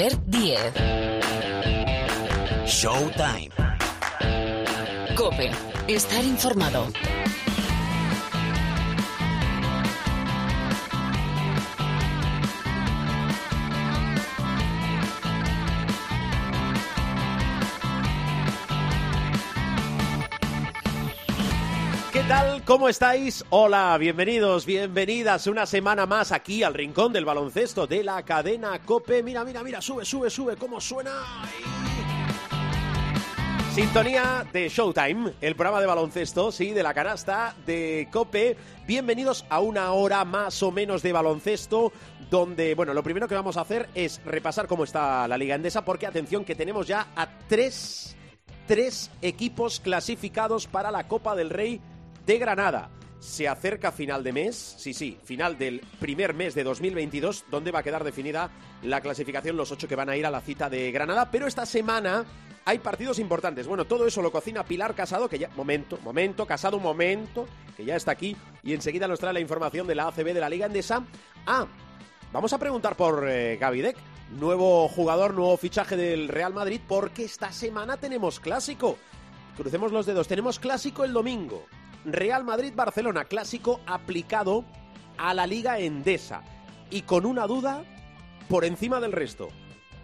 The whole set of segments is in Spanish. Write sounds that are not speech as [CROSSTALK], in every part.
Albert Diez. Showtime. Cope. Estar informado. ¿Cómo estáis? Hola, bienvenidos, bienvenidas una semana más aquí al rincón del baloncesto de la cadena Cope. Mira, mira, mira, sube, sube, sube, ¿cómo suena? Sintonía de Showtime, el programa de baloncesto, sí, de la canasta de Cope. Bienvenidos a una hora más o menos de baloncesto, donde, bueno, lo primero que vamos a hacer es repasar cómo está la Liga Endesa, porque atención que tenemos ya a tres, tres equipos clasificados para la Copa del Rey de Granada. Se acerca final de mes, sí, sí, final del primer mes de 2022, donde va a quedar definida la clasificación, los ocho que van a ir a la cita de Granada. Pero esta semana hay partidos importantes. Bueno, todo eso lo cocina Pilar Casado, que ya. Momento, momento, Casado, momento, que ya está aquí. Y enseguida nos trae la información de la ACB de la Liga Endesa. Ah, vamos a preguntar por eh, Gavidec, nuevo jugador, nuevo fichaje del Real Madrid, porque esta semana tenemos clásico. Crucemos los dedos, tenemos clásico el domingo. Real Madrid-Barcelona, clásico aplicado a la Liga Endesa. Y con una duda por encima del resto.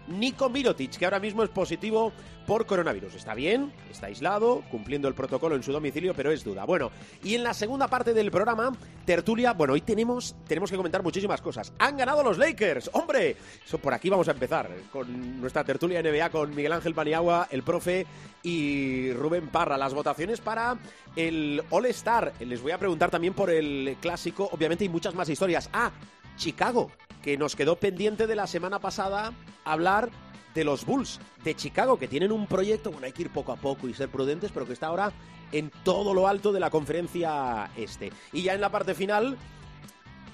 Nico Mirotic, que ahora mismo es positivo por coronavirus. Está bien, está aislado, cumpliendo el protocolo en su domicilio, pero es duda. Bueno, y en la segunda parte del programa, tertulia, bueno, hoy tenemos, tenemos que comentar muchísimas cosas. Han ganado los Lakers, hombre. Eso por aquí vamos a empezar con nuestra tertulia NBA con Miguel Ángel Paniagua, el profe y Rubén Parra. Las votaciones para el All Star. Les voy a preguntar también por el clásico, obviamente, y muchas más historias. Ah, Chicago, que nos quedó pendiente de la semana pasada hablar de los Bulls de Chicago, que tienen un proyecto, bueno, hay que ir poco a poco y ser prudentes, pero que está ahora en todo lo alto de la conferencia este. Y ya en la parte final,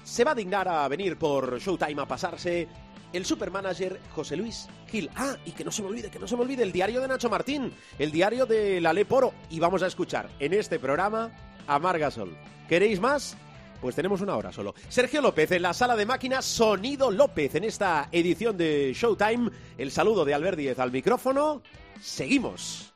se va a dignar a venir por Showtime a pasarse el supermanager José Luis Gil. Ah, y que no se me olvide, que no se me olvide el diario de Nacho Martín, el diario de la Leporo. Y vamos a escuchar en este programa a Margasol. ¿Queréis más? Pues tenemos una hora solo. Sergio López en la sala de máquinas, Sonido López en esta edición de Showtime. El saludo de Albert Díez al micrófono. Seguimos.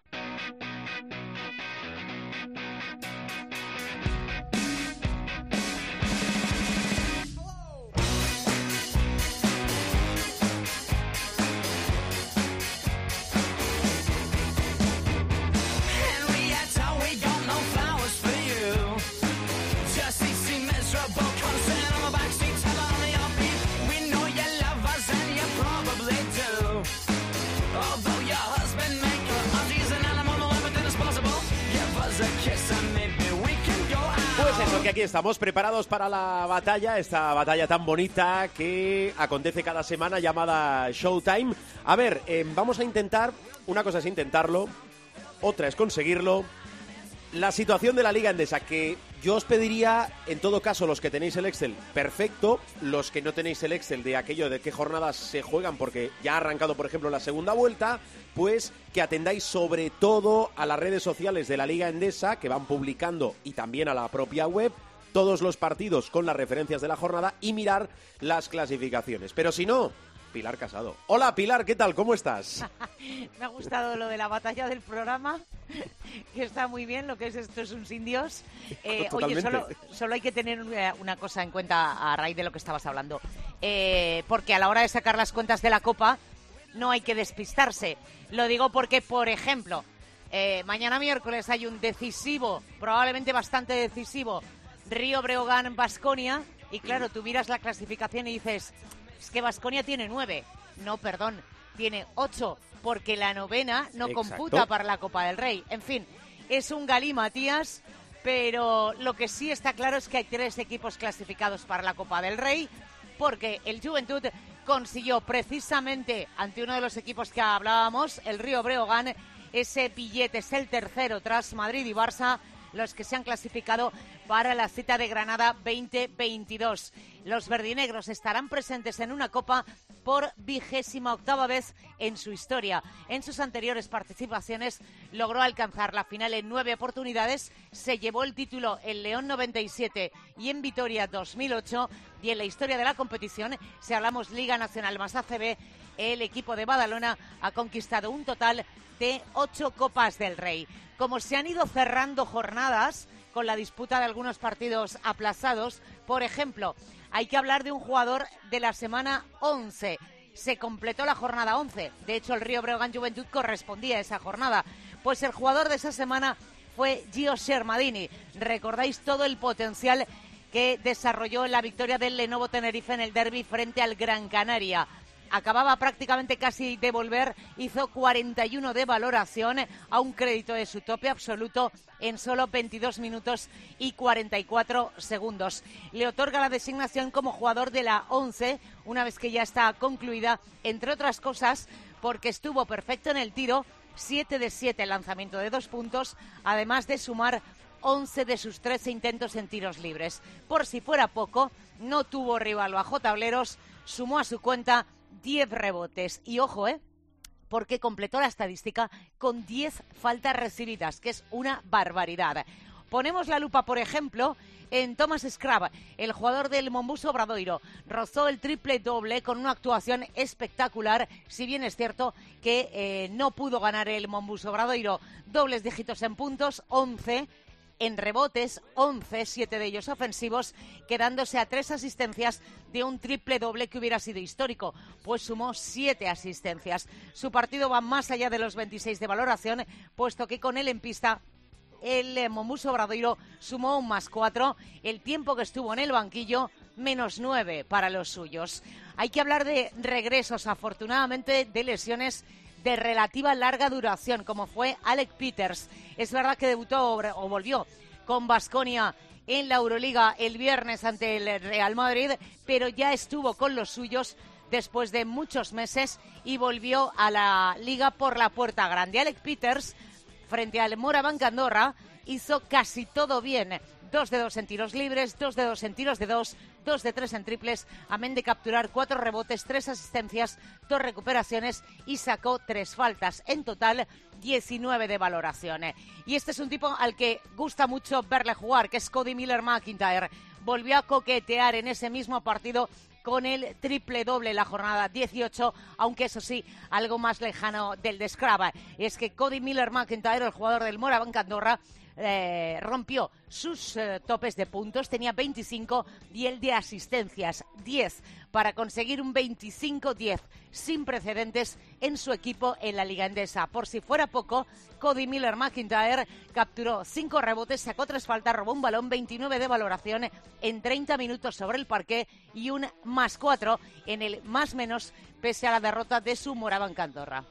Que aquí estamos preparados para la batalla, esta batalla tan bonita que acontece cada semana llamada Showtime. A ver, eh, vamos a intentar, una cosa es intentarlo, otra es conseguirlo. La situación de la Liga Endesa, que yo os pediría, en todo caso, los que tenéis el Excel, perfecto. Los que no tenéis el Excel de aquello de qué jornadas se juegan, porque ya ha arrancado, por ejemplo, la segunda vuelta, pues que atendáis sobre todo a las redes sociales de la Liga Endesa, que van publicando, y también a la propia web, todos los partidos con las referencias de la jornada y mirar las clasificaciones. Pero si no, Pilar Casado. Hola Pilar, ¿qué tal? ¿Cómo estás? [LAUGHS] Me ha gustado lo de la batalla del programa, que está muy bien, lo que es esto es un sin Dios. [LAUGHS] Eh, oye, Totalmente. solo, solo hay que tener una, una cosa en cuenta a raíz de lo que estabas hablando, Eh, porque a la hora de sacar las cuentas de la Copa no hay que despistarse. Lo digo porque, por ejemplo, eh, mañana miércoles hay un decisivo, probablemente bastante decisivo, Río Breogán Basconia, y claro, tú miras la clasificación y dices, es que Basconia tiene nueve. No, perdón, tiene ocho, porque la novena no Exacto. computa para la Copa del Rey. En fin, es un galí, Matías, pero lo que sí está claro es que hay tres equipos clasificados para la Copa del Rey, porque el Juventud consiguió precisamente ante uno de los equipos que hablábamos, el Río Breogán, ese billete es el tercero tras Madrid y Barça, los que se han clasificado para la cita de Granada 2022. Los verdinegros estarán presentes en una copa por vigésima octava vez en su historia. En sus anteriores participaciones logró alcanzar la final en nueve oportunidades, se llevó el título en León 97 y en Vitoria 2008 y en la historia de la competición, si hablamos Liga Nacional más ACB, el equipo de Badalona ha conquistado un total de ocho Copas del Rey. Como se han ido cerrando jornadas con la disputa de algunos partidos aplazados, por ejemplo, hay que hablar de un jugador de la semana 11. Se completó la jornada 11. De hecho, el Río Breogán Juventud correspondía a esa jornada. Pues el jugador de esa semana fue Gio Shermadini. Recordáis todo el potencial que desarrolló en la victoria del Lenovo Tenerife en el derby frente al Gran Canaria acababa prácticamente casi de volver, hizo 41 de valoración a un crédito de su tope absoluto en solo 22 minutos y 44 segundos. Le otorga la designación como jugador de la 11 una vez que ya está concluida, entre otras cosas porque estuvo perfecto en el tiro, 7 de 7 lanzamiento de dos puntos, además de sumar 11 de sus 13 intentos en tiros libres. Por si fuera poco, no tuvo rival bajo tableros, sumó a su cuenta 10 rebotes. Y ojo, ¿eh? Porque completó la estadística con 10 faltas recibidas, que es una barbaridad. Ponemos la lupa, por ejemplo, en Thomas Scrab, el jugador del Mombuso Obradoiro. Rozó el triple doble con una actuación espectacular, si bien es cierto que eh, no pudo ganar el Mombuso Obradoiro. Dobles dígitos en puntos, 11 en rebotes, 11, siete de ellos ofensivos, quedándose a tres asistencias de un triple doble que hubiera sido histórico, pues sumó siete asistencias. Su partido va más allá de los 26 de valoración, puesto que con él en pista el eh, Momuso Obradoiro sumó un más cuatro. El tiempo que estuvo en el banquillo, menos nueve para los suyos. Hay que hablar de regresos, afortunadamente, de lesiones de relativa larga duración, como fue Alec Peters. Es verdad que debutó o volvió con Basconia en la Euroliga el viernes ante el Real Madrid, pero ya estuvo con los suyos después de muchos meses y volvió a la liga por la puerta grande. Alec Peters, frente al Morabanc Andorra, hizo casi todo bien. Dos de dos en tiros libres, dos de dos en tiros de dos, dos de tres en triples, amén de capturar cuatro rebotes, tres asistencias, dos recuperaciones y sacó tres faltas. En total, 19 de valoración. Y este es un tipo al que gusta mucho verle jugar, que es Cody Miller McIntyre. Volvió a coquetear en ese mismo partido con el triple doble la jornada 18, aunque eso sí, algo más lejano del de Scraba. Es que Cody Miller McIntyre, el jugador del Morabanc Andorra, eh, rompió sus eh, topes de puntos, tenía 25 y el de asistencias 10 para conseguir un 25-10 sin precedentes en su equipo en la Liga Endesa. Por si fuera poco, Cody Miller McIntyre capturó 5 rebotes, sacó 3 faltas, robó un balón, 29 de valoración en 30 minutos sobre el parque y un más 4 en el más menos pese a la derrota de su Moraban Candorra.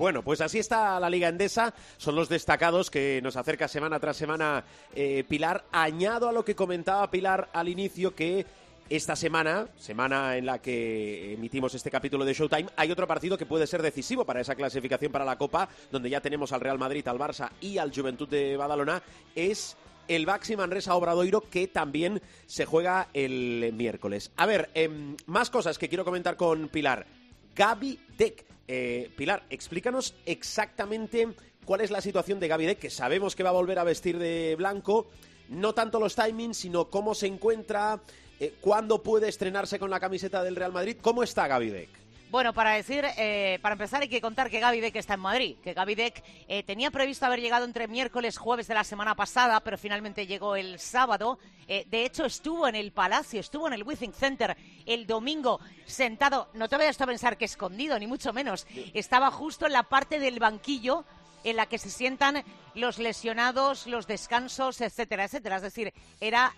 Bueno, pues así está la Liga Endesa. Son los destacados que nos acerca semana tras semana eh, Pilar. Añado a lo que comentaba Pilar al inicio que esta semana, semana en la que emitimos este capítulo de Showtime, hay otro partido que puede ser decisivo para esa clasificación para la Copa, donde ya tenemos al Real Madrid, al Barça y al Juventud de Badalona. Es el Baxi Manresa Obradoiro que también se juega el miércoles. A ver, em, más cosas que quiero comentar con Pilar. Gaby Deck eh, Pilar, explícanos exactamente cuál es la situación de Gaby que sabemos que va a volver a vestir de blanco. No tanto los timings, sino cómo se encuentra, eh, cuándo puede estrenarse con la camiseta del Real Madrid. ¿Cómo está Gaby? Bueno, para decir, eh, para empezar hay que contar que Gaby Deck está en Madrid, que Gaby Deck eh, tenía previsto haber llegado entre miércoles, jueves de la semana pasada, pero finalmente llegó el sábado. Eh, de hecho, estuvo en el Palacio, estuvo en el Withing Center el domingo sentado, no te vayas a pensar que escondido, ni mucho menos, estaba justo en la parte del banquillo en la que se sientan los lesionados, los descansos, etcétera, etcétera. Es decir, era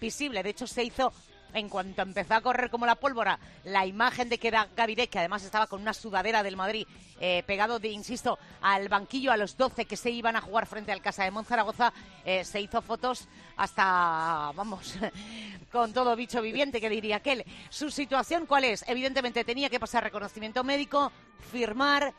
visible. De hecho, se hizo en cuanto empezó a correr como la pólvora, la imagen de que era Gaviré, que además estaba con una sudadera del Madrid, eh, pegado, de, insisto, al banquillo a los 12 que se iban a jugar frente al Casa de Monzaragoza, eh, se hizo fotos hasta, vamos, [LAUGHS] con todo bicho viviente, que diría aquel. ¿Su situación cuál es? Evidentemente tenía que pasar reconocimiento médico, firmar,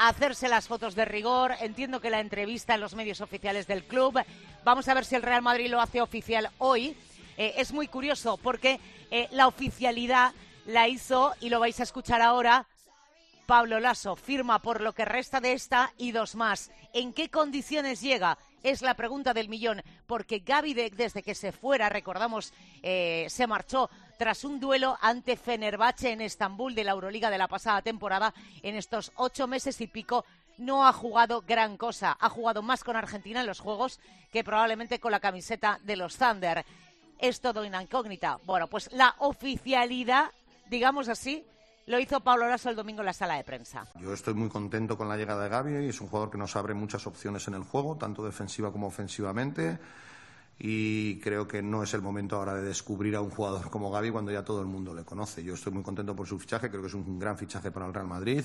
hacerse las fotos de rigor. Entiendo que la entrevista en los medios oficiales del club. Vamos a ver si el Real Madrid lo hace oficial hoy. Eh, es muy curioso porque eh, la oficialidad la hizo, y lo vais a escuchar ahora, Pablo Lasso. Firma por lo que resta de esta y dos más. ¿En qué condiciones llega? Es la pregunta del millón, porque Gaby desde que se fuera, recordamos, eh, se marchó tras un duelo ante Fenerbahce en Estambul de la Euroliga de la pasada temporada. En estos ocho meses y pico no ha jugado gran cosa. Ha jugado más con Argentina en los Juegos que probablemente con la camiseta de los Thunder. Es todo una incógnita. Bueno, pues la oficialidad, digamos así, lo hizo Pablo Lasso el domingo en la sala de prensa. Yo estoy muy contento con la llegada de Gaby y es un jugador que nos abre muchas opciones en el juego, tanto defensiva como ofensivamente. Y creo que no es el momento ahora de descubrir a un jugador como Gaby cuando ya todo el mundo le conoce. Yo estoy muy contento por su fichaje, creo que es un gran fichaje para el Real Madrid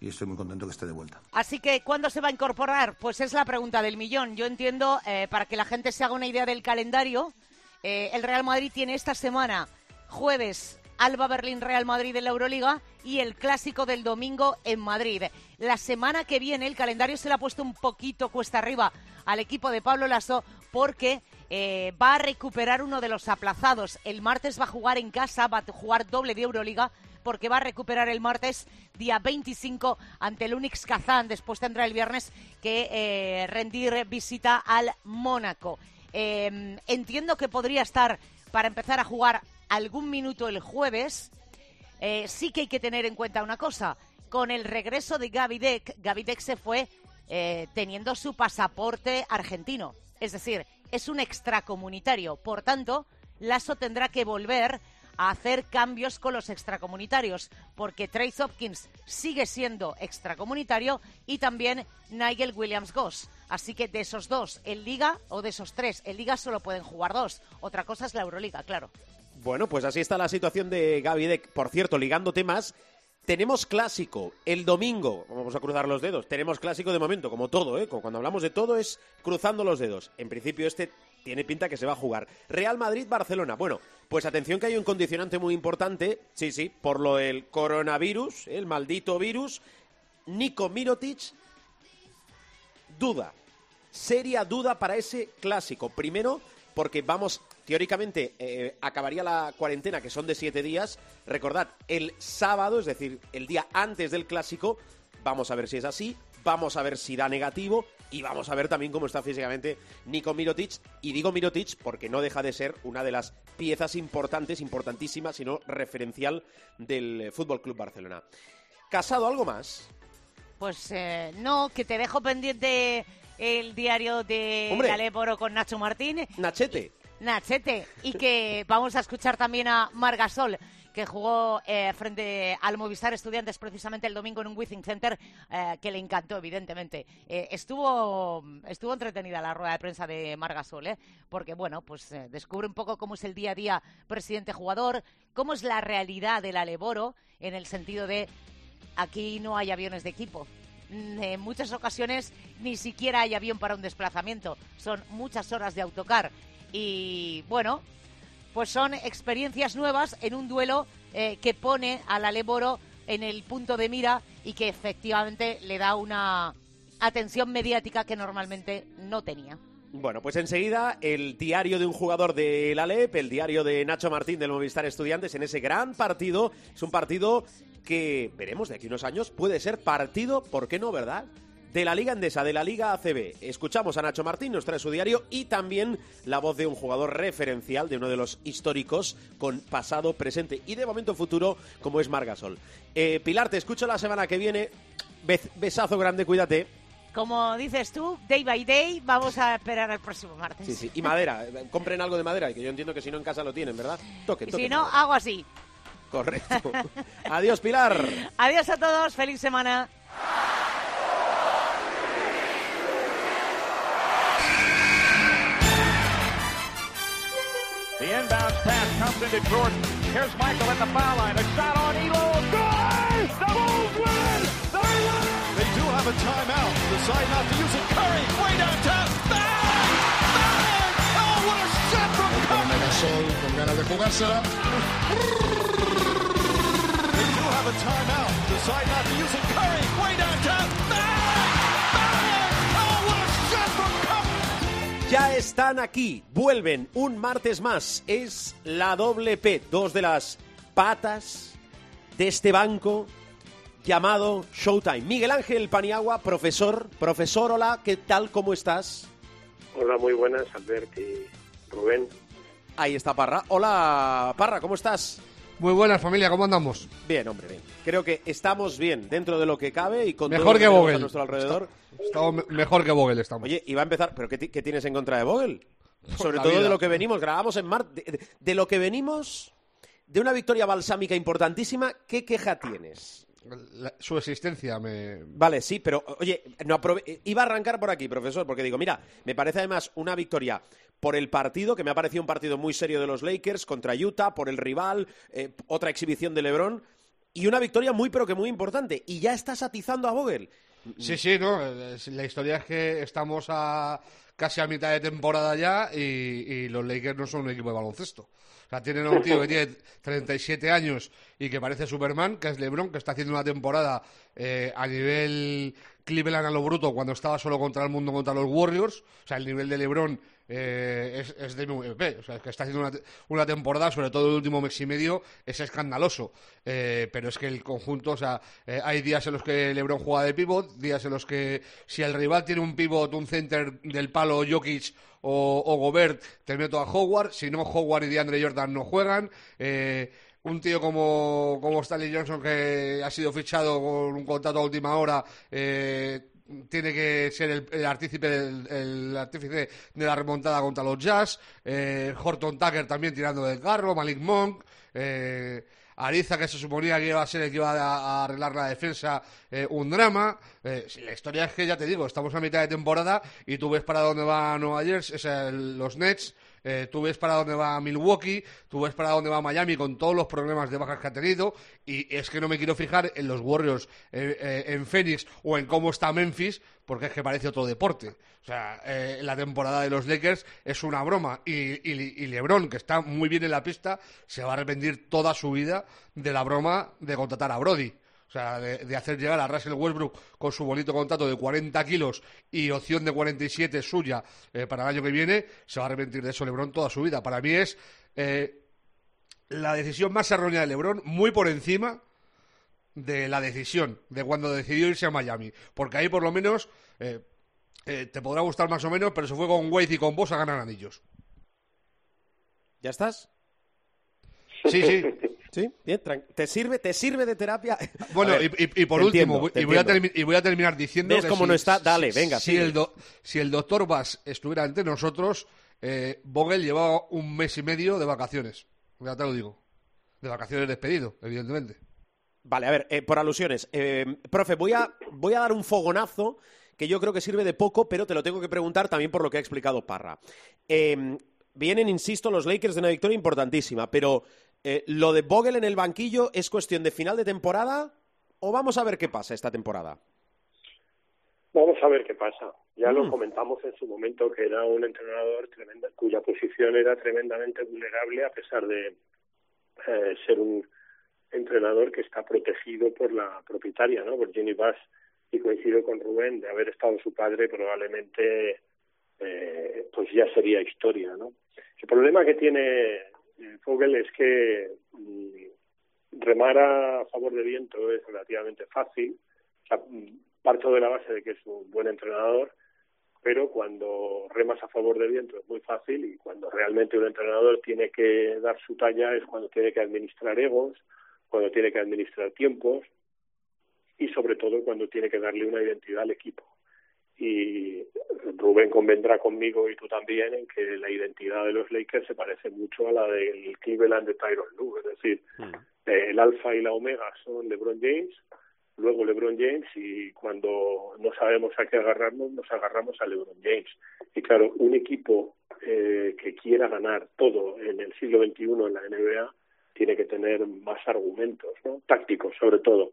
y estoy muy contento que esté de vuelta. Así que, ¿cuándo se va a incorporar? Pues es la pregunta del millón. Yo entiendo, eh, para que la gente se haga una idea del calendario, eh, el Real Madrid tiene esta semana, jueves, Alba Berlín Real Madrid en la Euroliga y el clásico del domingo en Madrid. La semana que viene el calendario se le ha puesto un poquito cuesta arriba al equipo de Pablo Lasso porque eh, va a recuperar uno de los aplazados. El martes va a jugar en casa, va a jugar doble de Euroliga porque va a recuperar el martes día 25 ante el Unix Kazán. Después tendrá el viernes que eh, rendir visita al Mónaco. Eh, entiendo que podría estar para empezar a jugar algún minuto el jueves. Eh, sí que hay que tener en cuenta una cosa. Con el regreso de Gavidec, Gavidec se fue eh, teniendo su pasaporte argentino. Es decir, es un extracomunitario. Por tanto, Lasso tendrá que volver a hacer cambios con los extracomunitarios, porque Trace Hopkins sigue siendo extracomunitario y también Nigel Williams Goss. Así que de esos dos en Liga, o de esos tres en Liga, solo pueden jugar dos. Otra cosa es la Euroliga, claro. Bueno, pues así está la situación de Gaby Deck. Por cierto, ligando temas, tenemos clásico el domingo. Vamos a cruzar los dedos. Tenemos clásico de momento, como todo, ¿eh? Cuando hablamos de todo es cruzando los dedos. En principio este tiene pinta que se va a jugar. Real Madrid-Barcelona. Bueno, pues atención que hay un condicionante muy importante. Sí, sí, por lo del coronavirus, el maldito virus. Nico Mirotic, duda. Seria duda para ese clásico. Primero, porque vamos, teóricamente, eh, acabaría la cuarentena, que son de siete días. Recordad, el sábado, es decir, el día antes del clásico, vamos a ver si es así, vamos a ver si da negativo y vamos a ver también cómo está físicamente Nico Mirotic. Y digo Mirotic porque no deja de ser una de las piezas importantes, importantísimas, sino referencial del Fútbol Club Barcelona. ¿Casado algo más? Pues eh, no, que te dejo pendiente el diario de Hombre. Aleporo con Nacho Martín. Nachete. Nachete. Y que vamos a escuchar también a Margasol, que jugó eh, frente al Movistar Estudiantes precisamente el domingo en un Withing Center, eh, que le encantó, evidentemente. Eh, estuvo, estuvo entretenida la rueda de prensa de Margasol, porque, bueno, pues descubre un poco cómo es el día a día presidente-jugador, cómo es la realidad del Aleboro, en el sentido de aquí no hay aviones de equipo. Mm, En muchas ocasiones ni siquiera hay avión para un desplazamiento. Son muchas horas de autocar. Y bueno, pues son experiencias nuevas en un duelo eh, que pone al Aleboro en el punto de mira y que efectivamente le da una atención mediática que normalmente no tenía. Bueno, pues enseguida el diario de un jugador del Alep, el diario de Nacho Martín del Movistar Estudiantes en ese gran partido. Es un partido que veremos de aquí unos años puede ser partido, ¿por qué no, verdad? De la Liga Endesa, de la Liga ACB. Escuchamos a Nacho Martín, nos trae su diario y también la voz de un jugador referencial, de uno de los históricos con pasado, presente y de momento futuro, como es Margasol. Eh, Pilar, te escucho la semana que viene. Bes- besazo grande, cuídate. Como dices tú, day by day, vamos a esperar al próximo martes. Sí, sí. Y madera, eh, compren algo de madera, que yo entiendo que si no en casa lo tienen, ¿verdad? Toque, Y toque. si no, hago así. Correcto. [LAUGHS] Adiós, Pilar. Adiós a todos, feliz semana. The inbound pass comes into Jordan. Here's Michael at the foul line. A shot on Elo. Good! The Bulls win! They win! They do have a timeout. Decide not to use it. Curry, way downtown. Bang! Bang! Oh, what a shot from Curry! Gasol con ganas de jugársela. They do have a timeout. Decide not to use it. Curry, way downtown. Están aquí, vuelven un martes más. Es la doble P, dos de las patas de este banco llamado Showtime. Miguel Ángel Paniagua, profesor. Profesor, hola, ¿qué tal? ¿Cómo estás? Hola, muy buenas, Albert y Rubén. Ahí está Parra. Hola, Parra, ¿cómo estás? Muy buenas, familia, ¿cómo andamos? Bien, hombre, bien. Creo que estamos bien dentro de lo que cabe y con todo Mejor lo que Vogel. a nuestro alrededor. Mejor que Vogel estamos. Oye, iba a empezar, ¿pero qué, qué tienes en contra de Vogel? Sobre la todo de lo que venimos, grabamos en Mar... De, de- de lo que venimos, de una victoria balsámica importantísima, ¿qué queja tienes? La- su existencia me... Vale, sí, pero oye, no aprove- iba a arrancar por aquí, profesor, porque digo, mira, me parece además una victoria por el partido, que me ha parecido un partido muy serio de los Lakers contra Utah, por el rival, eh, otra exhibición de LeBron, y una victoria muy, pero que muy importante. Y ya estás atizando a Vogel. Sí, sí, ¿no? La historia es que estamos a casi a mitad de temporada ya y, y los Lakers no son un equipo de baloncesto. O sea, tienen a un tío que tiene 37 años y que parece Superman, que es LeBron, que está haciendo una temporada eh, a nivel Cleveland a lo bruto cuando estaba solo contra el mundo, contra los Warriors. O sea, el nivel de LeBron eh, es, es de MVP. O sea, que está haciendo una, una temporada, sobre todo el último mes y medio, es escandaloso. Eh, pero es que el conjunto, o sea, eh, hay días en los que LeBron juega de pivot, días en los que si el rival tiene un pivot, un center del palo Jokic o, o Gobert, te meto a Howard. Si no, Howard y DeAndre Jordan no juegan. Eh, un tío como, como Stanley Johnson que ha sido fichado con un contrato a última hora eh, tiene que ser el, el artífice del, el artífice de la remontada contra los Jazz eh, Horton Tucker también tirando del carro Malik Monk eh, Ariza, que se suponía que iba a ser el que iba a, arreglar la defensa, eh, un drama. Eh, la historia es que, ya te digo, estamos a mitad de temporada y tú ves para dónde va Nueva Jersey, o los Nets, eh, tú ves para dónde va Milwaukee, tú ves para dónde va Miami con todos los problemas de bajas que ha tenido y es que no me quiero fijar en los Warriors, eh, eh, en Phoenix o en cómo está Memphis porque es que parece otro deporte. O sea, eh, la temporada de los Lakers es una broma y, y- y LeBron, que está muy bien en la pista, se va a arrepentir toda su vida de la broma de contratar a Brody. O sea, de, de hacer llegar a Russell Westbrook con su bonito contrato de 40 kilos y opción de 47 suya eh, para el año que viene, se va a arrepentir de eso LeBron toda su vida. Para mí es eh, la decisión más errónea de LeBron, muy por encima de la decisión de cuando decidió irse a Miami. Porque ahí por lo menos eh, eh, te podrá gustar más o menos, pero se fue con Wade y con Boss a ganar anillos. ¿Ya estás? Sí, sí. [LAUGHS] ¿Sí? Bien, ¿Te sirve, ¿Te sirve de terapia? [LAUGHS] Bueno, ver, y, y- y por último, entiendo, y, voy a entiendo. termi- y voy a terminar diciendo ¿Ves que cómo si- no está? Dale, venga, si el, do- si el doctor Bass estuviera entre nosotros, eh, Vogel llevaba un mes y medio de vacaciones. Ya te lo digo. De vacaciones despedido, evidentemente. Vale, a ver, eh, por alusiones. Eh, profe, voy a, voy a dar un fogonazo que yo creo que sirve de poco, pero te lo tengo que preguntar también por lo que ha explicado Parra. Eh, vienen, insisto, los Lakers de una victoria importantísima, pero eh, lo de Vogel en el banquillo es cuestión de final de temporada o vamos a ver qué pasa esta temporada. Vamos a ver qué pasa. Ya Mm. lo comentamos en su momento que era un entrenador tremenda, cuya posición era tremendamente vulnerable a pesar de eh, ser un entrenador que está protegido por la propietaria, ¿no? Por Jenny Bass y coincido con Rubén de haber estado su padre probablemente eh, pues ya sería historia, ¿no? El problema que tiene Vogel es que mm, remar a favor de viento es relativamente fácil. Mm, parto de la base de que es un buen entrenador, pero cuando remas a favor de viento es muy fácil y cuando realmente un entrenador tiene que dar su talla es cuando tiene que administrar egos, cuando tiene que administrar tiempos y sobre todo cuando tiene que darle una identidad al equipo. Y Rubén convendrá conmigo y tú también en que la identidad de los Lakers se parece mucho a la del Cleveland de Tyron Lue, es decir, eh, el alfa y la omega son LeBron James, luego LeBron James y cuando no sabemos a qué agarrarnos, nos agarramos a LeBron James. Y claro, un equipo eh, que quiera ganar todo en el siglo XXI en la NBA tiene que tener más argumentos, ¿no? tácticos sobre todo.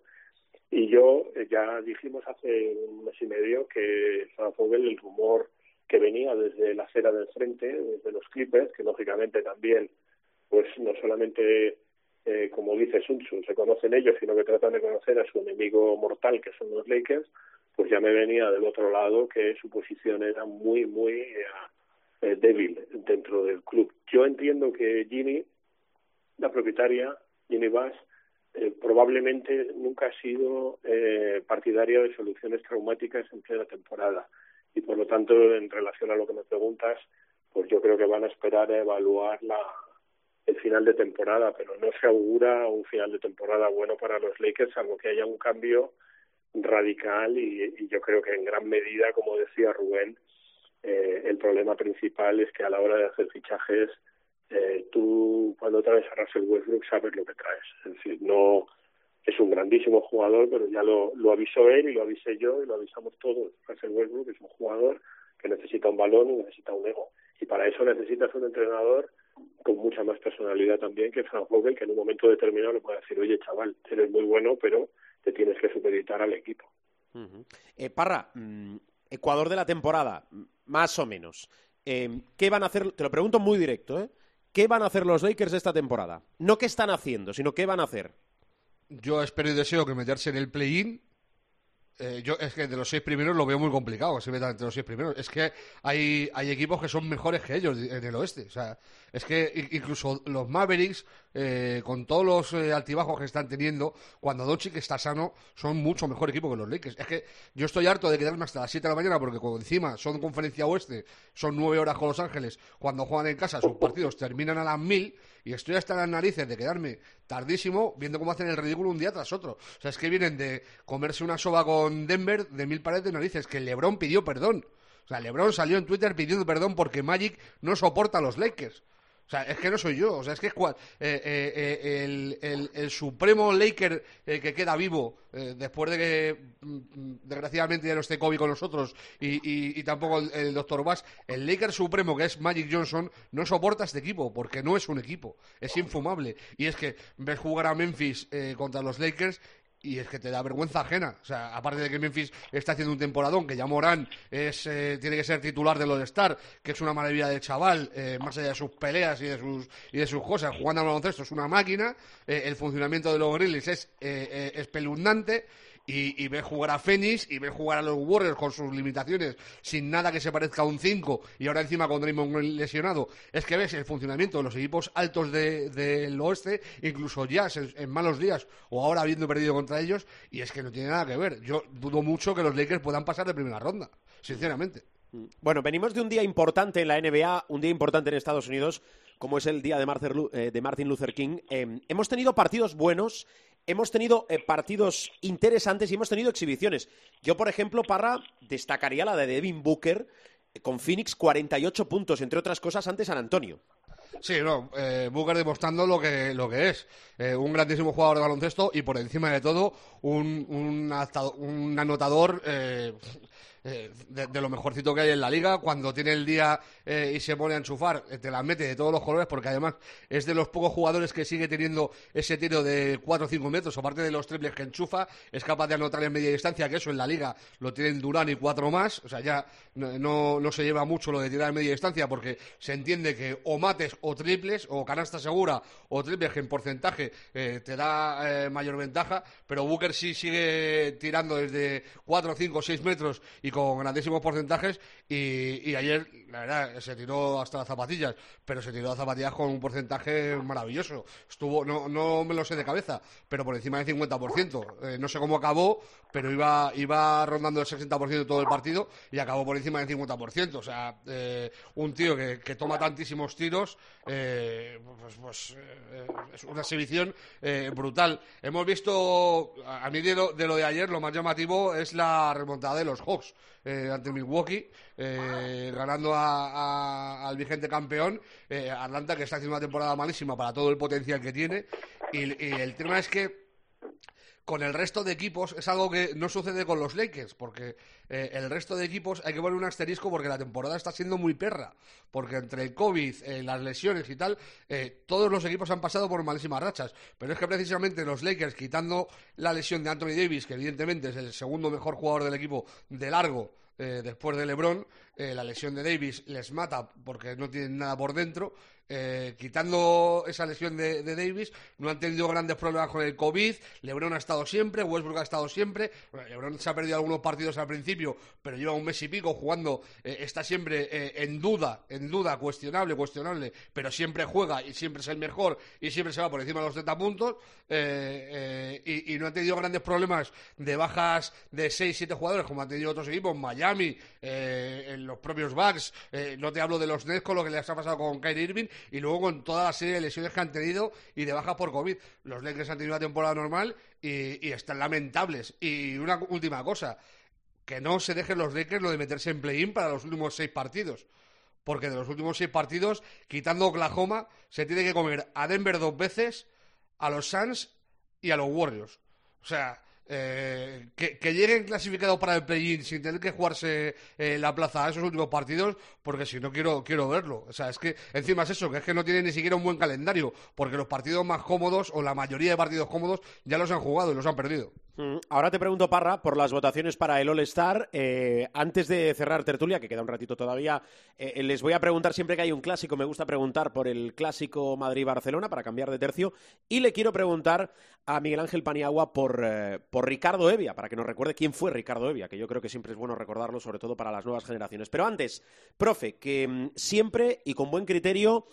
Y yo eh, ya dijimos hace un mes y medio que Sam Vogel, el rumor que venía desde la acera del frente, desde los Clippers, que lógicamente también, pues no solamente, eh, como dice Sun Tzu, se conocen ellos, sino que tratan de conocer a su enemigo mortal, que son los Lakers, pues ya me venía del otro lado que su posición era muy, muy eh, débil dentro del club. Yo entiendo que Ginny, la propietaria, Ginny Bass, eh, probablemente nunca ha sido eh, partidaria de soluciones traumáticas en plena temporada. Y por lo tanto en relación a lo que me preguntas pues yo creo que van a esperar a evaluar la, el final de temporada pero no se augura un final de temporada bueno para los Lakers salvo que haya un cambio radical y, yo creo que en gran medida como decía Rubén eh, el problema principal es que a la hora de hacer fichajes eh, tú cuando traes a Russell Westbrook sabes lo que traes. Es decir, no es un grandísimo jugador, pero ya lo, lo avisó él y lo avisé yo y lo avisamos todos. Russell Westbrook es un jugador que necesita un balón y necesita un ego. Y para eso necesitas un entrenador con mucha más personalidad también que Frank Vogel, que en un momento determinado le puede decir, oye, chaval, eres muy bueno, pero te tienes que supeditar al equipo. Ujú. Eh, Parra, mm, Ecuador de la temporada, más o menos. Eh, ¿Qué van a hacer? Te lo pregunto muy directo, ¿eh? ¿Qué van a hacer los Lakers esta temporada? No qué están haciendo, sino qué van a hacer. Yo espero y deseo que meterse en el play-in. Eh, yo es que de los seis primeros lo veo muy complicado se metan entre los seis primeros. Es que hay, hay equipos que son mejores que ellos en el oeste. O sea, es que incluso los Mavericks, eh, con todos los eh, altibajos que están teniendo, cuando Doncic está sano, son mucho mejor equipo que los Lakers. Es que yo estoy harto de quedarme hasta las 7 de la mañana porque cuando encima son conferencia oeste, son nueve horas con Los Ángeles, cuando juegan en casa sus partidos terminan a las mil y estoy hasta las narices de quedarme tardísimo viendo cómo hacen el ridículo un día tras otro. O sea, es que vienen de comerse una soba con Denver de mil pares de narices, que LeBron pidió perdón. O sea, LeBron salió en Twitter pidiendo perdón porque Magic no soporta a los Lakers. O sea, es que no soy yo. O sea, es que es cua- eh, eh, eh, el, el- el supremo Laker eh, que queda vivo eh, después de que, mm, mm, desgraciadamente, ya no esté Kobe con nosotros y, y- tampoco el, el Dr. Bass, el Laker supremo, que es Magic Johnson, no soporta este equipo porque no es un equipo. Es infumable. Y es que ves jugar a Memphis contra los Lakers y es que te da vergüenza ajena. O sea, aparte de que Memphis está haciendo un temporadón, que ya Morán es, eh, tiene que ser titular del All-Star, que es una maravilla de chaval, eh, más allá de sus peleas y de sus, y de sus cosas, jugando al baloncesto es una máquina, eh, el funcionamiento de los Grizzlies es eh, eh, espeluznante. Y, y jugar a Phoenix y ves jugar a los Warriors con sus limitaciones sin nada que se parezca a un 5 y ahora encima con Draymond lesionado. Es que ves el funcionamiento de los equipos altos de- del oeste incluso Jazz en, malos días o ahora habiendo perdido contra ellos y es que no tiene nada que ver. Yo dudo mucho que los Lakers puedan pasar de primera ronda sinceramente. Bueno, venimos de un día importante en la NBA, un día importante en Estados Unidos, como es el día de eh, de Martin Luther King. Eh, hemos tenido partidos buenos, hemos tenido eh, partidos interesantes y hemos tenido exhibiciones. Yo, por ejemplo, Parra, destacaría la de Devin Booker eh, con Phoenix 48 puntos, entre otras cosas, ante San Antonio. Sí, no, eh, Booker demostrando lo que, lo que es. Un grandísimo jugador de baloncesto y por encima de todo un, un, anotador eh, de, lo mejorcito que hay en la liga. Cuando tiene el día eh, y se pone a enchufar, eh, te la mete de todos los colores porque además es de los pocos jugadores que sigue teniendo ese tiro de 4 o 5 metros, aparte de los triples que enchufa, es capaz de anotar en media distancia, que eso en la liga lo tienen Durán y cuatro más. O sea, ya no, no, se lleva mucho lo de tirar en media distancia porque se entiende que o mates o triples, o canasta segura o triples que en porcentaje eh, te da mayor ventaja, pero Booker sí sigue tirando desde 4, 5, 6 metros y con grandísimos porcentajes y, y ayer, la verdad, se tiró hasta las zapatillas, pero se tiró las zapatillas con un porcentaje maravilloso. Estuvo, no, no me lo sé de cabeza, pero por encima del 50%. Eh, no sé cómo acabó, pero iba, iba rondando el 60% todo el partido y acabó por encima del 50%. O sea, eh, un tío que, que toma tantísimos tiros, eh, pues, pues, eh, es una exhibición eh, brutal. Hemos visto, a mí de lo, de lo de ayer, lo más llamativo es la remontada de los Hawks eh, ante Milwaukee, eh, ganando a- al vigente campeón, Atlanta, que está haciendo una temporada malísima para todo el potencial que tiene. Y el tema es que con el resto de equipos es algo que no sucede con los Lakers, porque eh, el resto de equipos hay que poner un asterisco porque la temporada está siendo muy perra, porque entre el COVID, eh, las lesiones y tal, eh, todos los equipos han pasado por malísimas rachas, pero es que precisamente los Lakers, quitando la lesión de Anthony Davis, que evidentemente es el segundo mejor jugador del equipo de largo, eh, después de LeBron, eh, la lesión de Davis les mata porque no tienen nada por dentro. Eh, quitando esa lesión de, Davis, no han tenido grandes problemas con el COVID. LeBron ha estado siempre, Westbrook ha estado siempre. Bueno, LeBron se ha perdido algunos partidos al principio, pero lleva un mes y pico jugando. eh, está siempre eh, en duda, en duda, cuestionable, cuestionable, pero siempre juega y siempre es el mejor y siempre se va por encima de los 30 puntos. y, y no ha tenido grandes problemas de bajas de 6, 7 jugadores como han tenido otros equipos, Miami, en los propios Bucks. eh, no te hablo de los Nets con lo que les ha pasado con Kyrie Irving y luego con toda la serie de lesiones que han tenido y de bajas por COVID. Los Lakers han tenido una temporada normal y, y están lamentables. Y una última cosa, que no se dejen los Lakers lo de meterse en play-in para los últimos seis partidos. Porque de los últimos seis partidos, quitando Oklahoma, se tiene que comer a Denver dos veces, a los Suns y a los Warriors. O sea, eh, que, lleguen clasificados para el play-in sin tener que jugarse eh, la plaza a esos últimos partidos, porque si no quiero, quiero verlo. O sea, es que encima es eso, que es que no tienen ni siquiera un buen calendario, porque los partidos más cómodos, o la mayoría de partidos cómodos, ya los han jugado y los han perdido. Mm, Ahora te pregunto, Parra, por las votaciones para el All-Star. Eh, antes de cerrar tertulia, que queda un ratito todavía, eh, les voy a preguntar siempre que hay un clásico. Me gusta preguntar por el clásico Madrid-Barcelona para cambiar de tercio. Y le quiero preguntar a Miguel Ángel Paniagua por, eh, por Ricardo Evia, para que nos recuerde quién fue Ricardo Evia, que yo creo que siempre es bueno recordarlo, sobre todo para las nuevas generaciones. Pero antes, profe, que mm, siempre y con buen criterio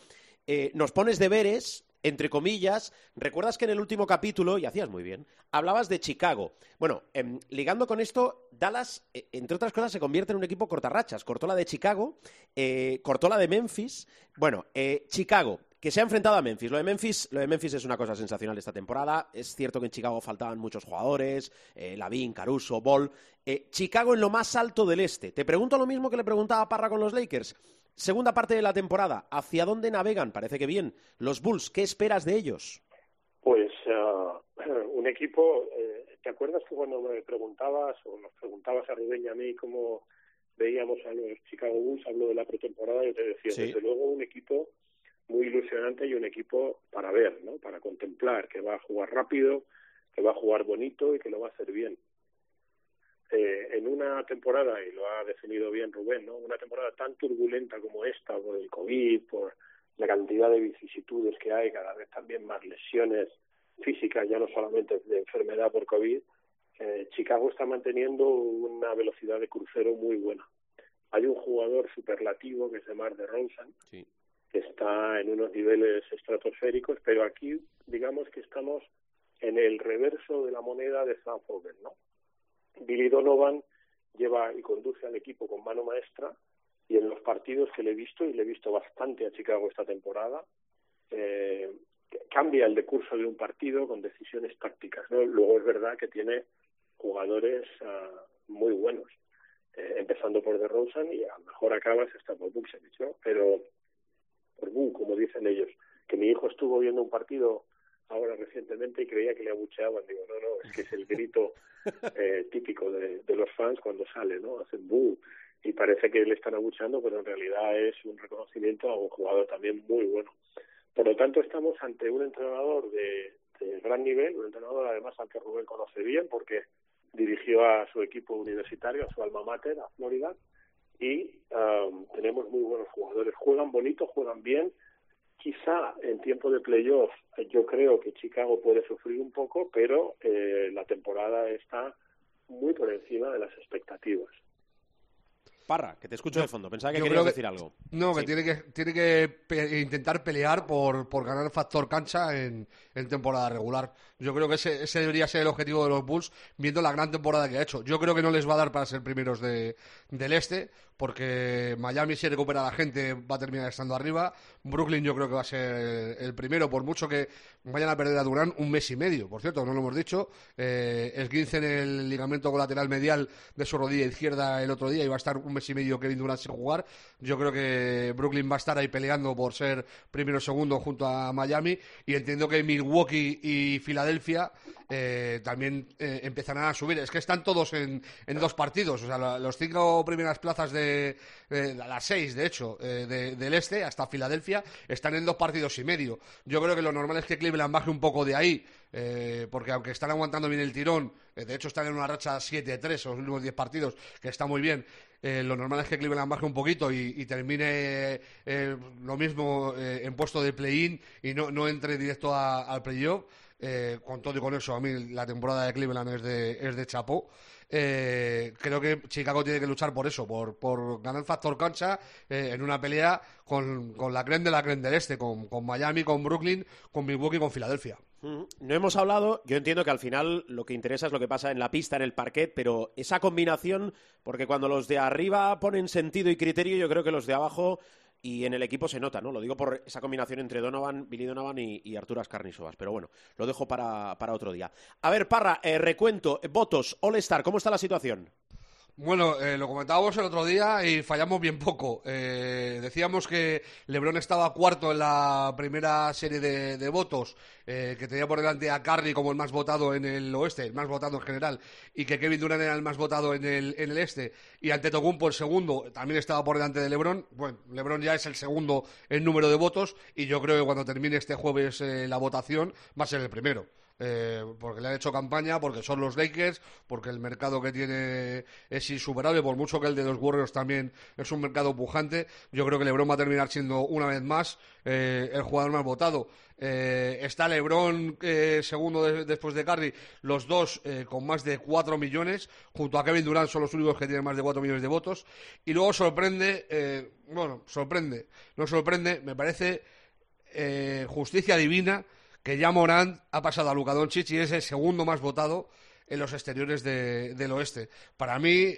eh, nos pones deberes entre comillas, recuerdas que en el último capítulo, y hacías muy bien, hablabas de Chicago. Bueno, em, ligando con esto, Dallas, eh, entre otras cosas, se convierte en un equipo cortarrachas. Cortó la de Chicago, eh, cortó la de Memphis. Bueno, eh, Chicago, que se ha enfrentado a Memphis. Lo de Memphis, lo de Memphis es una cosa sensacional esta temporada. Es cierto que en Chicago faltaban muchos jugadores, eh, Lavín, Caruso, Ball. Eh, Chicago en lo más alto del este. Te pregunto lo mismo que le preguntaba a Parra con los Lakers. Segunda parte de la temporada, ¿hacia dónde navegan? Parece que bien. Los Bulls, ¿qué esperas de ellos? Pues ah, [CLEARS THROAT] un equipo, eh, ¿te acuerdas que cuando me preguntabas o nos preguntabas a Rubén y a mí cómo veíamos a los Chicago Bulls, hablo de la pretemporada, yo te decía, Sí. desde luego un equipo muy ilusionante y un equipo para ver, ¿no? Para contemplar, que va a jugar rápido, que va a jugar bonito y que lo va a hacer bien. Eh, en una temporada, y lo ha definido bien Rubén, ¿no? Una temporada tan turbulenta como esta, por el COVID, por la cantidad de vicisitudes que hay, cada vez también más lesiones físicas, ya no solamente de enfermedad por COVID, eh, Chicago está manteniendo una velocidad de crucero muy buena. Hay un jugador superlativo que es Demar de Rosen, Sí. que está en unos niveles estratosféricos, pero aquí digamos que estamos en el reverso de la moneda de Sam Vogel, ¿no? Billy Donovan lleva y conduce al equipo con mano maestra y en los partidos que le he visto, y le he visto bastante a Chicago esta temporada, eh, cambia el decurso de un partido con decisiones tácticas. ¿no? Luego es verdad que tiene jugadores ah, muy buenos, eh, empezando por DeRozan y a lo mejor acabas hasta por Buksevich, ¿no? Pero por Bu, como dicen ellos, que mi hijo estuvo viendo un partido ahora recientemente y creía que le abucheaban. Digo, no, no, es que es el grito eh, típico de, de los fans cuando sale, ¿no? Hacen bu y parece que le están abucheando, pero en realidad es un reconocimiento a un jugador también muy bueno. Por lo tanto, estamos ante un entrenador de, de gran nivel, un entrenador además al que Rubén conoce bien porque dirigió a su equipo universitario, a su alma mater, a Florida, y um, tenemos muy buenos jugadores. Juegan bonito, juegan bien. Quizá en tiempo de playoff yo creo que Chicago puede sufrir un poco, pero eh, la temporada está muy por encima de las expectativas. Parra, que te escucho de fondo. Pensaba que Yo querías que- decir algo. No, que tiene que, tiene que pe- intentar pelear por, por ganar factor cancha en, en temporada regular. Yo creo que ese, ese debería ser el objetivo de los Bulls, viendo la gran temporada que ha hecho. Yo creo que no les va a dar para ser primeros de, del este, porque Miami, si recupera la gente, va a terminar estando arriba. Brooklyn, yo creo que va a ser el primero, por mucho que vayan a perder a Durán un mes y medio. Por cierto, no lo hemos dicho. Eh, esguince en el ligamento colateral medial de su rodilla izquierda el otro día y va a estar un mes y medio Kevin Durant sin jugar. Yo creo que Brooklyn va a estar ahí peleando por ser primero o segundo junto a Miami y entiendo que Milwaukee y Filadelfia eh, también eh, empezarán a subir. Es que están todos en, en dos partidos. O sea, la- los cinco primeras plazas de, de- las seis, de hecho, eh, de- del este hasta Filadelfia están en dos partidos y medio. Yo creo que lo normal es que Cleveland baje un poco de ahí, eh, porque aunque están aguantando bien el tirón, eh, de hecho están en una racha 7-3 los últimos 10 partidos, que está muy bien. eh, lo normal es que Cleveland baje un poquito y, termine eh, lo mismo eh, en puesto de play-in y no, no entre directo a- al playoff. Eh, con todo y con eso, a mí la temporada de Cleveland es de, es de chapó. Eh, creo que Chicago tiene que luchar por eso, por, por ganar factor cancha eh, en una pelea con, con la creen de la creen del este, con, con Miami, con Brooklyn, con Milwaukee con Filadelfia. No hemos hablado, yo entiendo que al final lo que interesa es lo que pasa en la pista, en el parquet, pero esa combinación, porque cuando los de arriba ponen sentido y criterio, yo creo que los de abajo y en el equipo se nota, ¿no? Lo digo por esa combinación entre Donovan, Billy Donovan y, Arturas Carnisovas, pero bueno, lo dejo para, para otro día. A ver, Parra, eh, recuento, votos, All-Star, ¿cómo está la situación? Bueno, eh, lo comentábamos el otro día y fallamos bien poco. Eh, decíamos que LeBron estaba cuarto en la primera serie de, de votos, eh, que tenía por delante a Curry como el más votado en el oeste, el más votado en general, y que Kevin Durant era el más votado en el, en el este, y Antetokounmpo el segundo, también estaba por delante de LeBron. Bueno, LeBron ya es el segundo en número de votos y yo creo que cuando termine este jueves eh, la votación va a ser el primero. Eh, porque le han hecho campaña, porque son los Lakers, porque el mercado que tiene es insuperable, por mucho que el de los Warriors también es un mercado pujante. Yo creo que LeBron va a terminar siendo una vez más eh, el jugador más votado. Eh, está LeBron eh, segundo de- después de Curry, los dos eh, con más de 4 millones, junto a Kevin Durant son los únicos que tienen más de 4 millones de votos. Y luego sorprende, eh, bueno, sorprende, no sorprende, me parece justicia divina que ya Morant ha pasado a Luka Doncic y es el segundo más votado en los exteriores de- del oeste. Para mí, eh,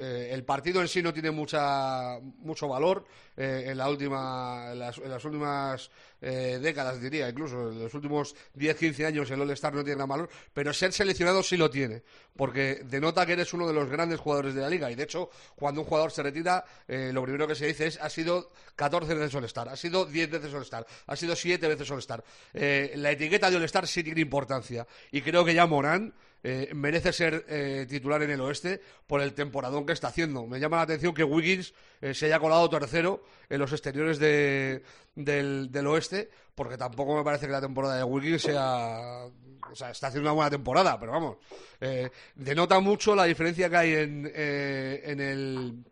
eh, el partido en sí no tiene mucha, mucho valor eh, en, la última, en, las, en las últimas eh, décadas, diría, incluso en los últimos 10-15 años el All-Star no tiene gran valor, pero ser seleccionado sí lo tiene, porque denota que eres uno de los grandes jugadores de la liga y de hecho, cuando un jugador se retira, eh, lo primero que se dice es ha sido 14 veces All-Star, ha sido 10 veces All-Star, ha sido 7 veces All-Star. Eh, la etiqueta de All-Star sí tiene importancia y creo que ya Morán eh, merece ser eh, titular en el oeste por el temporadón que está haciendo. Me llama la atención que Wiggins eh, se haya colado tercero en los exteriores de- del, oeste, porque tampoco me parece que la temporada de Wiggins sea. O sea, está haciendo una buena temporada, pero vamos. eh, denota mucho la diferencia que hay en, eh, en, el,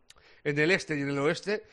en el este y en el oeste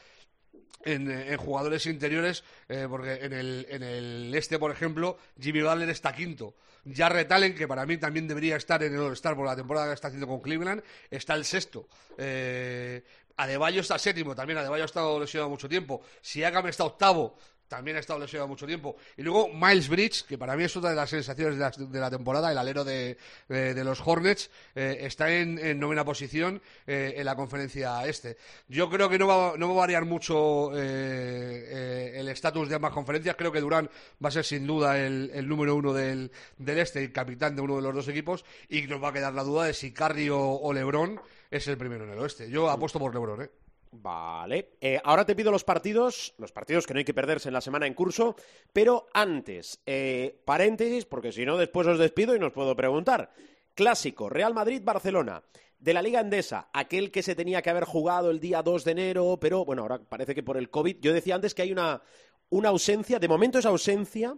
en, eh, en jugadores interiores, eh, porque en el, en el este, por ejemplo, Jimmy Butler está quinto. Jarrett Allen, que para mí también debería estar en el All-Star por la temporada que está haciendo con Cleveland, está el sexto. Eh, Adebayo está séptimo, también Adebayo ha estado lesionado mucho tiempo. Siakam está octavo, también ha estado lesionado mucho tiempo. Y luego Miles Bridge, que para mí es otra de las sensaciones de la, temporada, el alero de, de- de los Hornets, eh, está en, en novena posición eh, en la conferencia este. Yo creo que no va, no va a variar mucho eh, eh, el estatus de ambas conferencias. Creo que Durán va a ser sin duda el, el número uno del, del este y capitán de uno de los dos equipos. Y nos va a quedar la duda de si Curry o, o LeBron es el primero en el oeste. Yo apuesto por LeBron, ¿eh? Vale. Eh, ahora te pido los partidos, los partidos que no hay que perderse en la semana en curso, pero antes, eh, paréntesis, porque si no después os despido y nos puedo preguntar. Clásico, Real Madrid-Barcelona. De la Liga Endesa, aquel que se tenía que haber jugado el día 2 de enero, pero bueno, ahora parece que por el COVID. Yo decía antes que hay una, una ausencia, de momento es ausencia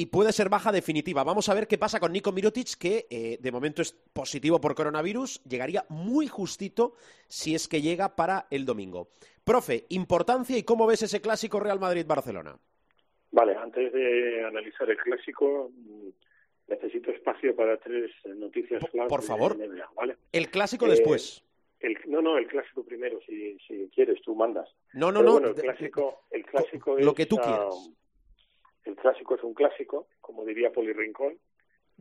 y puede ser baja definitiva. Vamos a ver qué pasa con Nico Mirotic, que eh, de momento es positivo por coronavirus. Llegaría muy justito si es que llega para el domingo. Profe, importancia y cómo ves ese clásico Real Madrid-Barcelona. Vale, antes de analizar el clásico, mm, necesito espacio para tres noticias Por- por favor. NBA, ¿vale? El clásico Eh, después. El, no, no, el clásico primero, si, si quieres, tú mandas. No, no, Pero no. bueno, el clásico, el clásico lo es, que tú quieras. El clásico es un clásico, como diría Poli Rincón,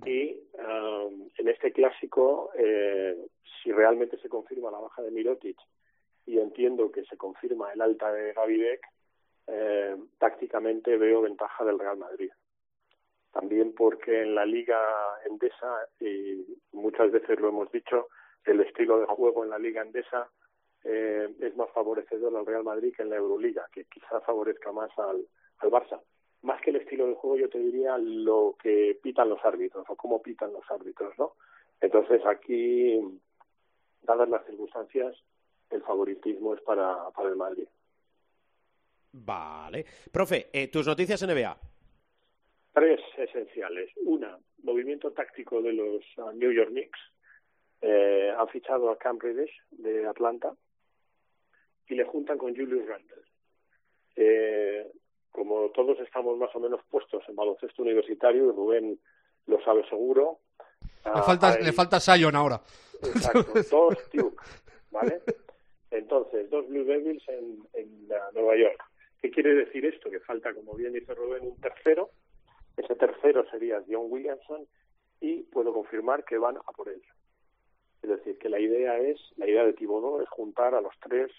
y ah, en este clásico, eh, si realmente se confirma la baja de Mirotic y entiendo que se confirma el alta de Gavidec, eh, tácticamente veo ventaja del Real Madrid. También porque en la Liga Endesa, y muchas veces lo hemos dicho, el estilo de juego en la Liga Endesa eh, es más favorecedor al Real Madrid que en la Euroliga, que quizá favorezca más al, al Barça. Más que el estilo de juego, yo te diría lo que pitan los árbitros o cómo pitan los árbitros, ¿no? Entonces aquí, dadas las circunstancias, el favoritismo es para, para el Madrid. Vale. Profe, eh, tus noticias NBA. Tres esenciales. Una, movimiento táctico de los ah, New York Knicks. eh, han fichado a Cam Reddish de Atlanta y le juntan con Julius Randle. Eh, como todos estamos más o menos puestos en baloncesto universitario, y Rubén lo sabe seguro. Le ah, falta, hay- le falta Sion ahora. Exacto, [LAUGHS] dos Duke, ¿vale? Entonces, dos Blue Devils en, en la Nueva York. ¿Qué quiere decir esto? Que falta, como bien dice Rubén, un tercero. Ese tercero sería John Williamson y puedo confirmar que van a por él. Es decir, que la idea es, la idea de Thibodeau es juntar a los tres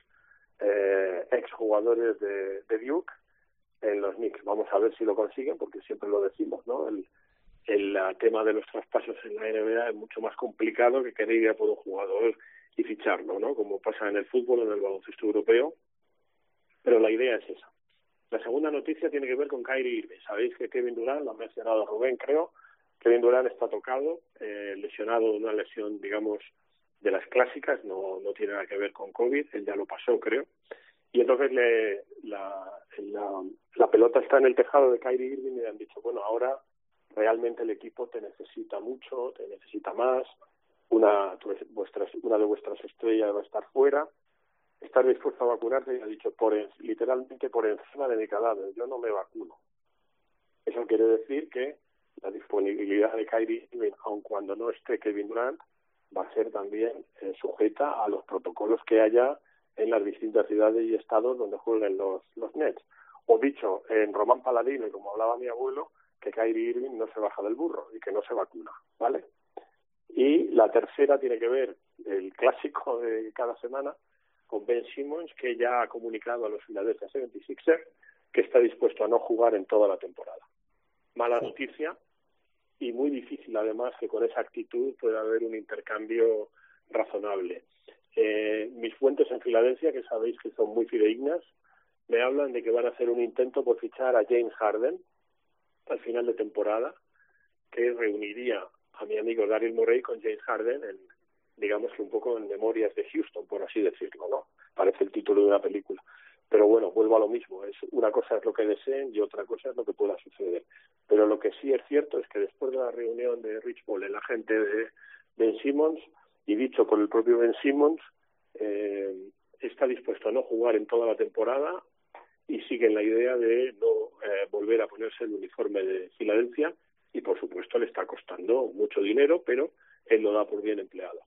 eh, exjugadores de, de Duke en los Knicks. Vamos a ver si lo consiguen, porque siempre lo decimos, ¿no? El, el tema de los traspasos en la NBA es mucho más complicado que querer ir a por un jugador y ficharlo, ¿no? Como pasa en el fútbol, en el baloncesto europeo. Pero la idea es esa. La segunda noticia tiene que ver con Kyrie Irving. Sabéis que Kevin Durant, lo ha mencionado Rubén, creo, Kevin Durant está tocado, eh, lesionado de una lesión, digamos, de las clásicas, no, no tiene nada que ver con COVID, él ya lo pasó, creo. Y entonces le, la, la, pelota está en el tejado de Kyrie Irving y le han dicho, bueno, ahora realmente el equipo te necesita mucho, te necesita más, una, tu- vuestras, una de vuestras estrellas va a estar fuera, estás dispuesto a vacunarte y ha dicho, por en- literalmente por encima de mi cadáver, yo no me vacuno. Eso quiere decir que la disponibilidad de Kyrie Irving, aun cuando no esté Kevin Durant, va a ser también eh, sujeta a los protocolos que haya en las distintas ciudades y estados donde jueguen los, los Nets. O dicho en Román Paladino, y como hablaba mi abuelo, que Kyrie Irving no se baja del burro y que no se vacuna, ¿vale? Y la tercera tiene que ver, el clásico de cada semana, con Ben Simmons, que ya ha comunicado a los Philadelphia 76ers que está dispuesto a no jugar en toda la temporada. Mala noticia y muy difícil además que con esa actitud pueda haber un intercambio razonable. Eh, mis fuentes en Filadelfia, que sabéis que son muy fidedignas, me hablan de que van a hacer un intento por fichar a James Harden al final de temporada, que reuniría a mi amigo Daryl Morey con James Harden en, digamos que un poco en memorias de Houston, por así decirlo, ¿no? Parece el título de una película. Pero bueno, vuelvo a lo mismo. Es una cosa es lo que deseen y otra cosa es lo que pueda suceder. Pero lo que sí es cierto es que después de la reunión de Rich Paul, el agente de Ben Simmons, y dicho por el propio Ben Simmons, eh, está dispuesto a no jugar en toda la temporada y sigue en la idea de no eh, volver a ponerse el uniforme de Filadelfia y por supuesto le está costando mucho dinero, pero él lo da por bien empleado.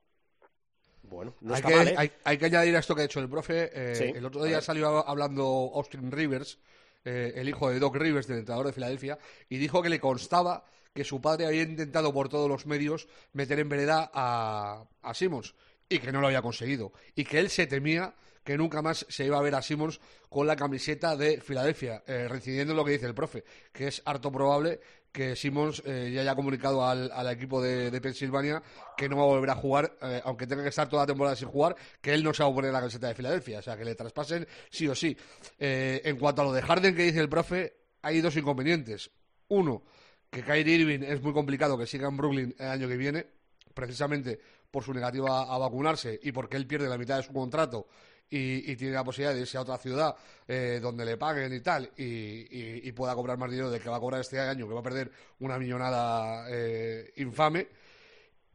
Bueno, no hay, está que, mal, ¿eh? hay, hay que añadir a esto que ha hecho el profe. eh, Sí, el otro a día salió hablando Austin Rivers, eh, el hijo de Doc Rivers, del entrenador de Filadelfia, y dijo que le constaba que su padre había intentado por todos los medios meter en vereda a, a Simmons y que no lo había conseguido. Y que él se temía que nunca más se iba a ver a Simmons con la camiseta de Filadelfia, eh, reincidiendo en lo que dice el profe, que es harto probable que Simmons eh, ya haya comunicado al, al equipo de, de Pensilvania que no va a volver a jugar, eh, aunque tenga que estar toda la temporada sin jugar, que él no se va a poner la camiseta de Filadelfia, o sea, que le traspasen sí o sí. Eh, en cuanto a lo de Harden que dice el profe, hay dos inconvenientes. Uno, que Kyrie Irving es muy complicado que siga en Brooklyn el año que viene, precisamente por su negativa a vacunarse y porque él pierde la mitad de su contrato y, tiene la posibilidad de irse a otra ciudad eh, donde le paguen y tal y, pueda cobrar más dinero del que va a cobrar este año, que va a perder una millonada eh, infame.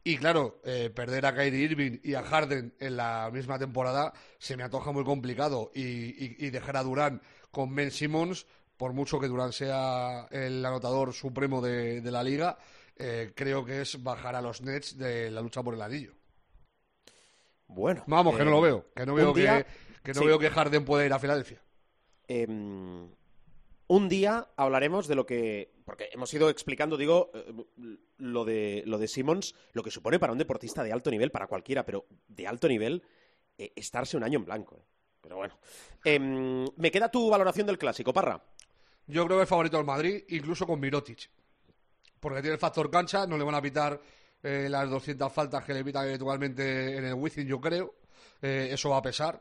Y claro, eh, perder a Kyrie Irving y a Harden en la misma temporada se me antoja muy complicado. Y dejar a Durán con Ben Simmons, por mucho que Durán sea el anotador supremo de, de la liga, eh, creo que es bajar a los Nets de la lucha por el anillo. Bueno. Vamos, que eh, no lo veo. Que no veo día- que, que no sí. veo que Harden pueda ir a Filadelfia. Em, un día hablaremos de lo que. Porque hemos ido explicando, digo, eh, lo de, lo de Simmons, lo que supone para un deportista de alto nivel, para cualquiera, pero de alto nivel, eh, estarse un año en blanco. eh. Pero bueno. Em, me queda tu valoración del clásico, Parra. Yo creo que es favorito del Madrid, incluso con Mirotic. Porque tiene el factor cancha, no le van a pitar eh, las 200 faltas que le pitan habitualmente en el Wizzing, yo creo. Eh, eso va a pesar.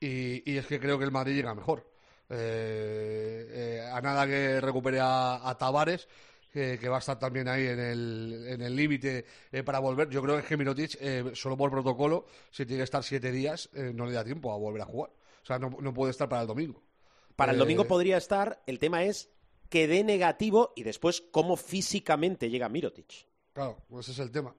Y, es que creo que el Madrid llega mejor. Eh, eh, a nada que recupere a, a Tavares, que, va a estar también ahí en el en el límite eh, para volver. Yo creo que Mirotic, eh, solo por protocolo, si tiene que estar siete días, eh, no le da tiempo a volver a jugar. O sea, no, no puede estar para el domingo. Para el Eh, domingo podría estar, el tema es que dé negativo y después cómo físicamente llega Mirotic. Claro, pues ese es el tema.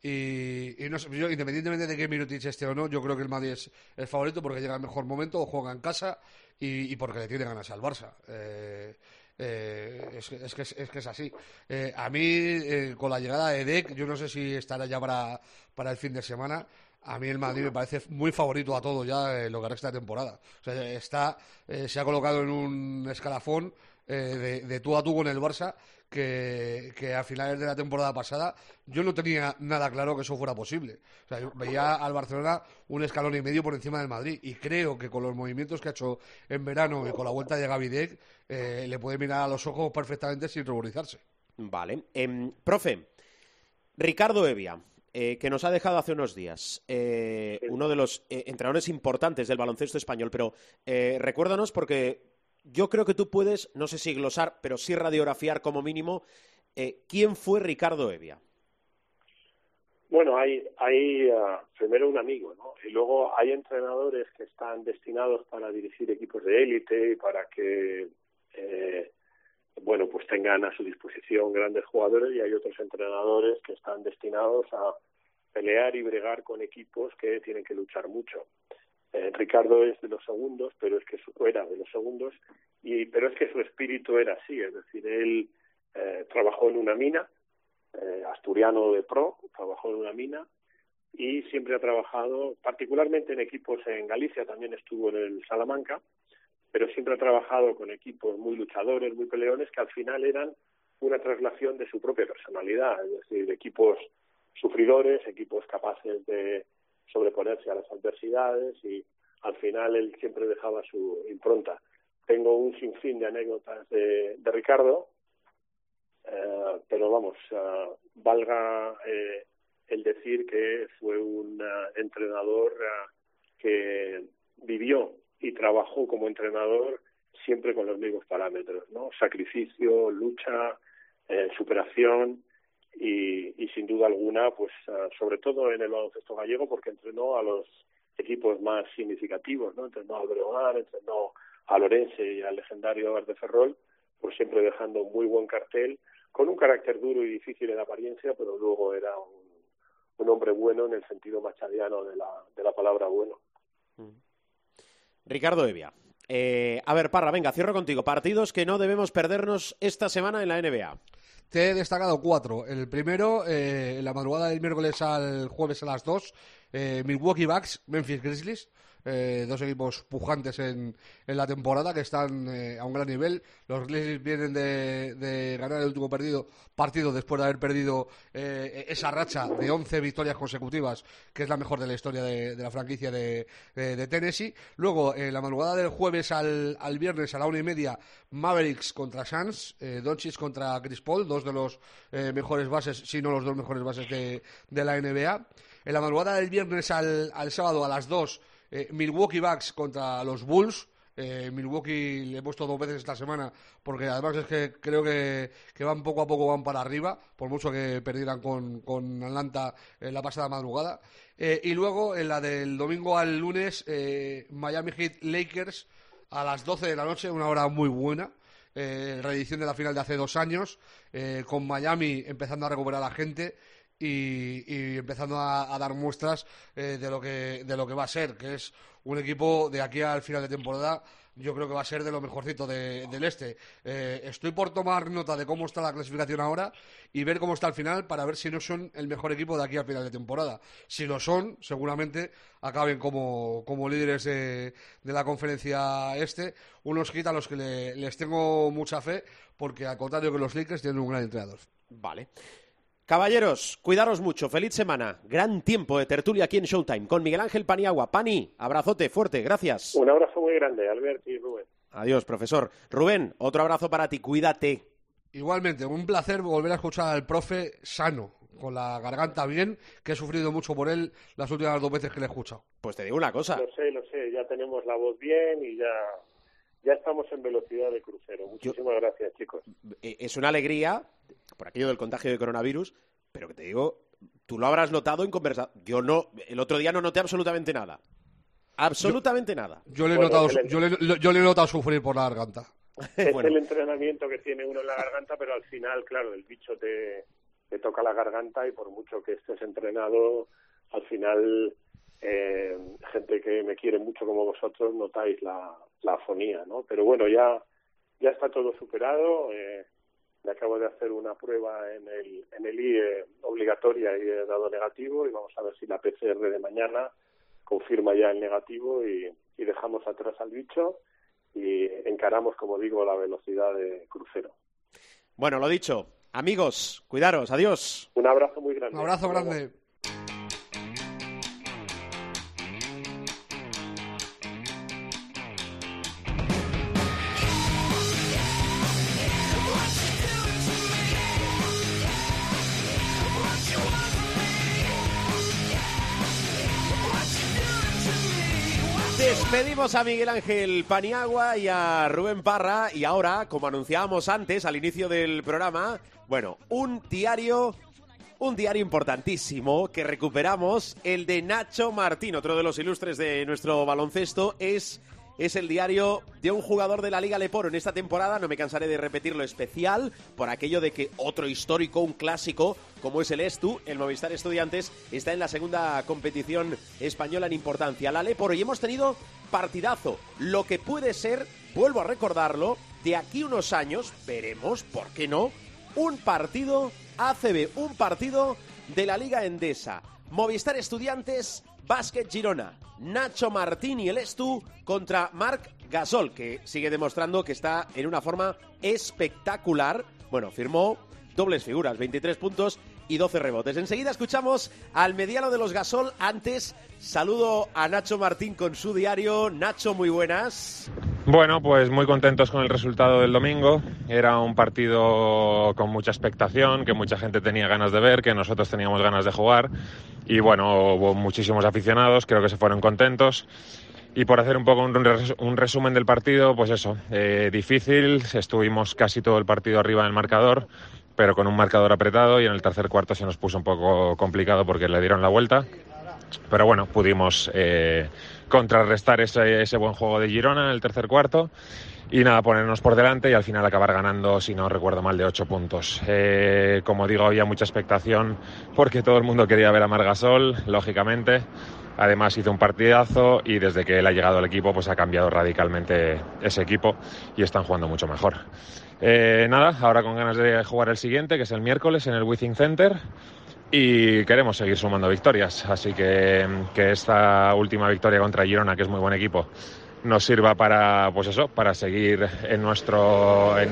Y, y no sé, yo, independientemente de que Mirotic esté o no, yo creo que el Madrid es el favorito porque llega al mejor momento, o juega en casa y, y porque le tiene ganas al Barça. Eh, eh, es, que- es que es, es que es así. Eh, a mí, eh, con la llegada de Dec, yo no sé si estará ya para, para el fin de semana. A mí el Madrid me parece muy favorito a todo ya en lo que resta de temporada. O sea, está, eh, se ha colocado en un escalafón eh, de, de tú a tú con el Barça que, que a finales de la temporada pasada yo no tenía nada claro que eso fuera posible. O sea, yo veía al Barcelona un escalón y medio por encima del Madrid y creo que con los movimientos que ha hecho en verano y con la vuelta de Gavi Deck, eh, le puede mirar a los ojos perfectamente sin ruborizarse. Vale. Em, profe, Ricardo Evia, eh, que nos ha dejado hace unos días, eh, uno de los eh, entrenadores importantes del baloncesto español, pero eh, recuérdanos porque yo creo que tú puedes, no sé si glosar, pero sí radiografiar como mínimo, quién fue Ricardo Evia. Bueno, hay, hay ah, primero un amigo, ¿no? Y luego hay entrenadores que están destinados para dirigir equipos de élite y para que, eh, bueno, pues tengan a su disposición grandes jugadores y hay otros entrenadores que están destinados a pelear y bregar con equipos que tienen que luchar mucho. Eh, Ricardo es de los segundos, pero es que su, era de los segundos, y pero es que su espíritu era así, es decir, él eh, trabajó en una mina, eh, asturiano de pro, trabajó en una mina y siempre ha trabajado, particularmente en equipos en Galicia, también estuvo en el Salamanca, pero siempre ha trabajado con equipos muy luchadores, muy peleones, que al final eran una traslación de su propia personalidad, es decir, equipos sufridores, equipos capaces de sobreponerse a las adversidades y al final él siempre dejaba su impronta. Tengo un sinfín de anécdotas de, Ricardo, eh, pero vamos, eh, valga eh, el decir que fue un eh, entrenador eh, que vivió y trabajó como entrenador siempre con los mismos parámetros, ¿no? Sacrificio, lucha, eh, superación y, y sin duda alguna, pues eh, sobre todo en el baloncesto gallego, porque entrenó a los equipos más significativos, ¿no? Entrenó a Breogán, entrenó a Lorense y al legendario Verde Ferrol, pues siempre dejando muy buen cartel, con un carácter duro y difícil en apariencia, pero luego era un, un hombre bueno en el sentido machadiano de la, de la palabra bueno. Ricardo Evia. Eh, a ver, Parra, venga, cierro contigo. Partidos que no debemos perdernos esta semana en la NBA. Te he destacado cuatro. El primero, eh, en la madrugada del miércoles al jueves a las dos, eh, Milwaukee Bucks, Memphis Grizzlies. Eh, dos equipos pujantes en, en la temporada que están eh, a un gran nivel. Los Grizzlies vienen de, de ganar el último perdido, partido después de haber perdido eh, esa racha de 11 victorias consecutivas, que es la mejor de la historia de, la franquicia de, de- Tennessee. Luego, en la madrugada del jueves al, al viernes a la una y media, Mavericks contra Suns, Doncic contra Chris Paul, dos de los mejores bases, si no los dos mejores bases de, de la NBA. En la madrugada del viernes al, al sábado a las 2, eh, Milwaukee Bucks contra los Bulls. Eh, Milwaukee le he puesto dos veces esta semana porque además es que creo que, que van poco a poco van para arriba, por mucho que perdieran con, con Atlanta en la pasada madrugada. Eh, y luego en la del domingo al lunes, Miami Heat Lakers a las 12 de la noche, una hora muy buena. Reedición de la final de hace dos años, con Miami empezando a recuperar a la gente y, y empezando a, dar muestras eh, de, lo que, de lo que va a ser, que es un equipo de aquí al final de temporada. Yo creo que va a ser de lo mejorcito de- del este. Eh, estoy por tomar nota de cómo está la clasificación ahora y ver cómo está al final para ver si no son el mejor equipo de aquí al final de temporada. Si lo son, seguramente acaben como, como líderes de, de la conferencia este. Unos hits a los que le- les tengo mucha fe porque al contrario que los Lakers tienen un gran entrenador. Vale. Caballeros, cuidaros mucho. Feliz semana. Gran tiempo de tertulia aquí en Showtime con Miguel Ángel Paniagua. Pani, abrazote fuerte. Gracias. Un abrazo muy grande, Albert y Rubén. Adiós, profesor. Rubén, otro abrazo para ti. Cuídate. Igualmente, un placer volver a escuchar al profe sano, con la garganta bien, que he sufrido mucho por él las últimas dos veces que le he escuchado. Pues te digo una cosa. Lo sé, lo sé, ya tenemos la voz bien y ya, ya estamos en velocidad de crucero. Muchísimas gracias, chicos. Eh, Es una alegría por aquello del contagio de coronavirus, pero que te digo, tú lo habrás notado en conversación. Yo no, el otro día no noté absolutamente nada. Absolutamente nada. Yo le, he Bueno, notado, el- yo, le, yo le he notado sufrir por la garganta. [LAUGHS] Es Bueno. el entrenamiento que tiene uno en la garganta, pero al final, claro, el bicho te, te toca la garganta y por mucho que estés entrenado, al final eh, gente que me quiere mucho como vosotros notáis la, la afonía, ¿no? Pero bueno, ya ya está todo superado. Eh, me acabo de hacer una prueba en el en el IE obligatoria y he dado negativo y vamos a ver si la PCR de mañana confirma ya el negativo y, y dejamos atrás al bicho y encaramos, como digo, la velocidad de crucero. Bueno, lo dicho, amigos, cuidaros, adiós. Un abrazo muy grande. Un abrazo grande. Despedimos a Miguel Ángel Paniagua y a Rubén Parra y ahora, como anunciábamos antes al inicio del programa, bueno, un diario, un diario importantísimo que recuperamos, el de Nacho Martín, otro de los ilustres de nuestro baloncesto, es es el diario de un jugador de la Liga Leporo en esta temporada. No me cansaré de repetirlo especial por aquello de que otro histórico, un clásico, como es el Estu, el Movistar Estudiantes, está en la segunda competición española en importancia. La Leporo y hemos tenido partidazo. Lo que puede ser, vuelvo a recordarlo, de aquí unos años, veremos, ¿por qué no? Un partido ACB, un partido de la Liga Endesa. Movistar Estudiantes, Básquet Girona, Nacho Martín y el Estu contra Marc Gasol, que sigue demostrando que está en una forma espectacular. Bueno, firmó dobles figuras, 23 puntos y 12 rebotes. Enseguida escuchamos al mediano de los Gasol. Antes, saludo a Nacho Martín con su diario. Nacho, muy buenas. Bueno, pues muy contentos con el resultado del domingo. Era un partido con mucha expectación, que mucha gente tenía ganas de ver, que nosotros teníamos ganas de jugar. Y bueno, hubo muchísimos aficionados, creo que se fueron contentos. Y por hacer un poco un, res- un resumen del partido, pues eso, eh, difícil, estuvimos casi todo el partido arriba en el marcador, pero con un marcador apretado y en el tercer cuarto se nos puso un poco complicado porque le dieron la vuelta. Pero bueno, pudimos eh, contrarrestar ese, ese buen juego de Girona en el tercer cuarto y nada, ponernos por delante y al final acabar ganando, si no recuerdo mal, de ocho puntos. Eh, como digo, había mucha expectación porque todo el mundo quería ver a Margasol, lógicamente. Además hizo un partidazo y desde que él ha llegado al equipo pues ha cambiado radicalmente ese equipo y están jugando mucho mejor. Eh, nada, ahora con ganas de jugar el siguiente, que es el miércoles en el Withing Center y queremos seguir sumando victorias. Así que que esta última victoria contra Girona, que es muy buen equipo, nos sirva para, pues eso, para seguir en nuestro, en,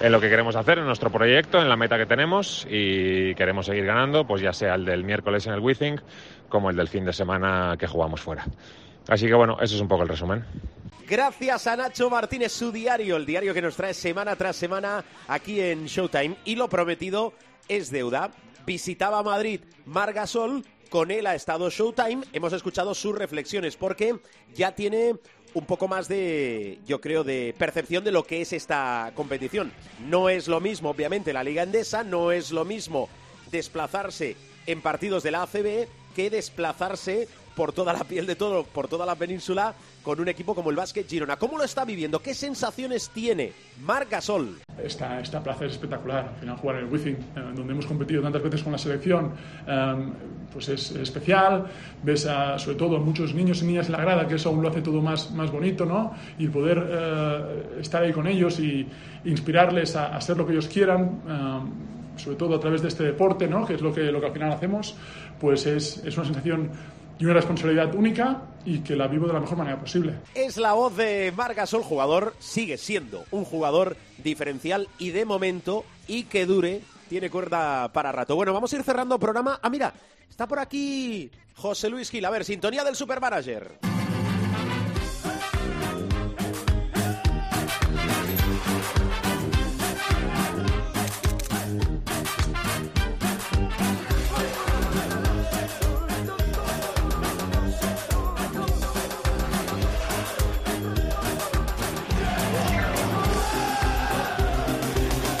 en lo que queremos hacer, en nuestro proyecto, en la meta que tenemos y queremos seguir ganando, pues ya sea el del miércoles en el Withing como el del fin de semana que jugamos fuera. Así que bueno, eso es un poco el resumen. Gracias a Nacho Martínez, su diario, el diario que nos trae semana tras semana aquí en Showtime. Y lo prometido es deuda. Visitaba Madrid Margasol, con él ha estado Showtime. Hemos escuchado sus reflexiones porque ya tiene un poco más de, yo creo, de percepción de lo que es esta competición. No es lo mismo, obviamente, la Liga Endesa, no es lo mismo desplazarse en partidos de la ACB que desplazarse por toda la piel de todo, por toda la península con un equipo como el Básquet Girona. ¿Cómo lo está viviendo? ¿Qué sensaciones tiene Marc Gasol? Esta, esta plaza es espectacular. Al final, jugar en el Wizzing, eh, donde hemos competido tantas veces con la selección, eh, pues es especial. Ves, sobre todo, a muchos niños y niñas en la grada, que eso aún lo hace todo más, más bonito, ¿no? Y poder eh, estar ahí con ellos y inspirarles a, a ser lo que ellos quieran. eh, sobre todo a través de este deporte, ¿no? que es lo que, lo que al final hacemos, pues es, es una sensación y una responsabilidad única y que la vivo de la mejor manera posible. Es la voz de Marc Gasol, jugador, sigue siendo un jugador diferencial y de momento, y que dure, tiene cuerda para rato. Bueno, vamos a ir cerrando programa. Ah, mira, está por aquí José Luis Gil. A ver, sintonía del Supermanager.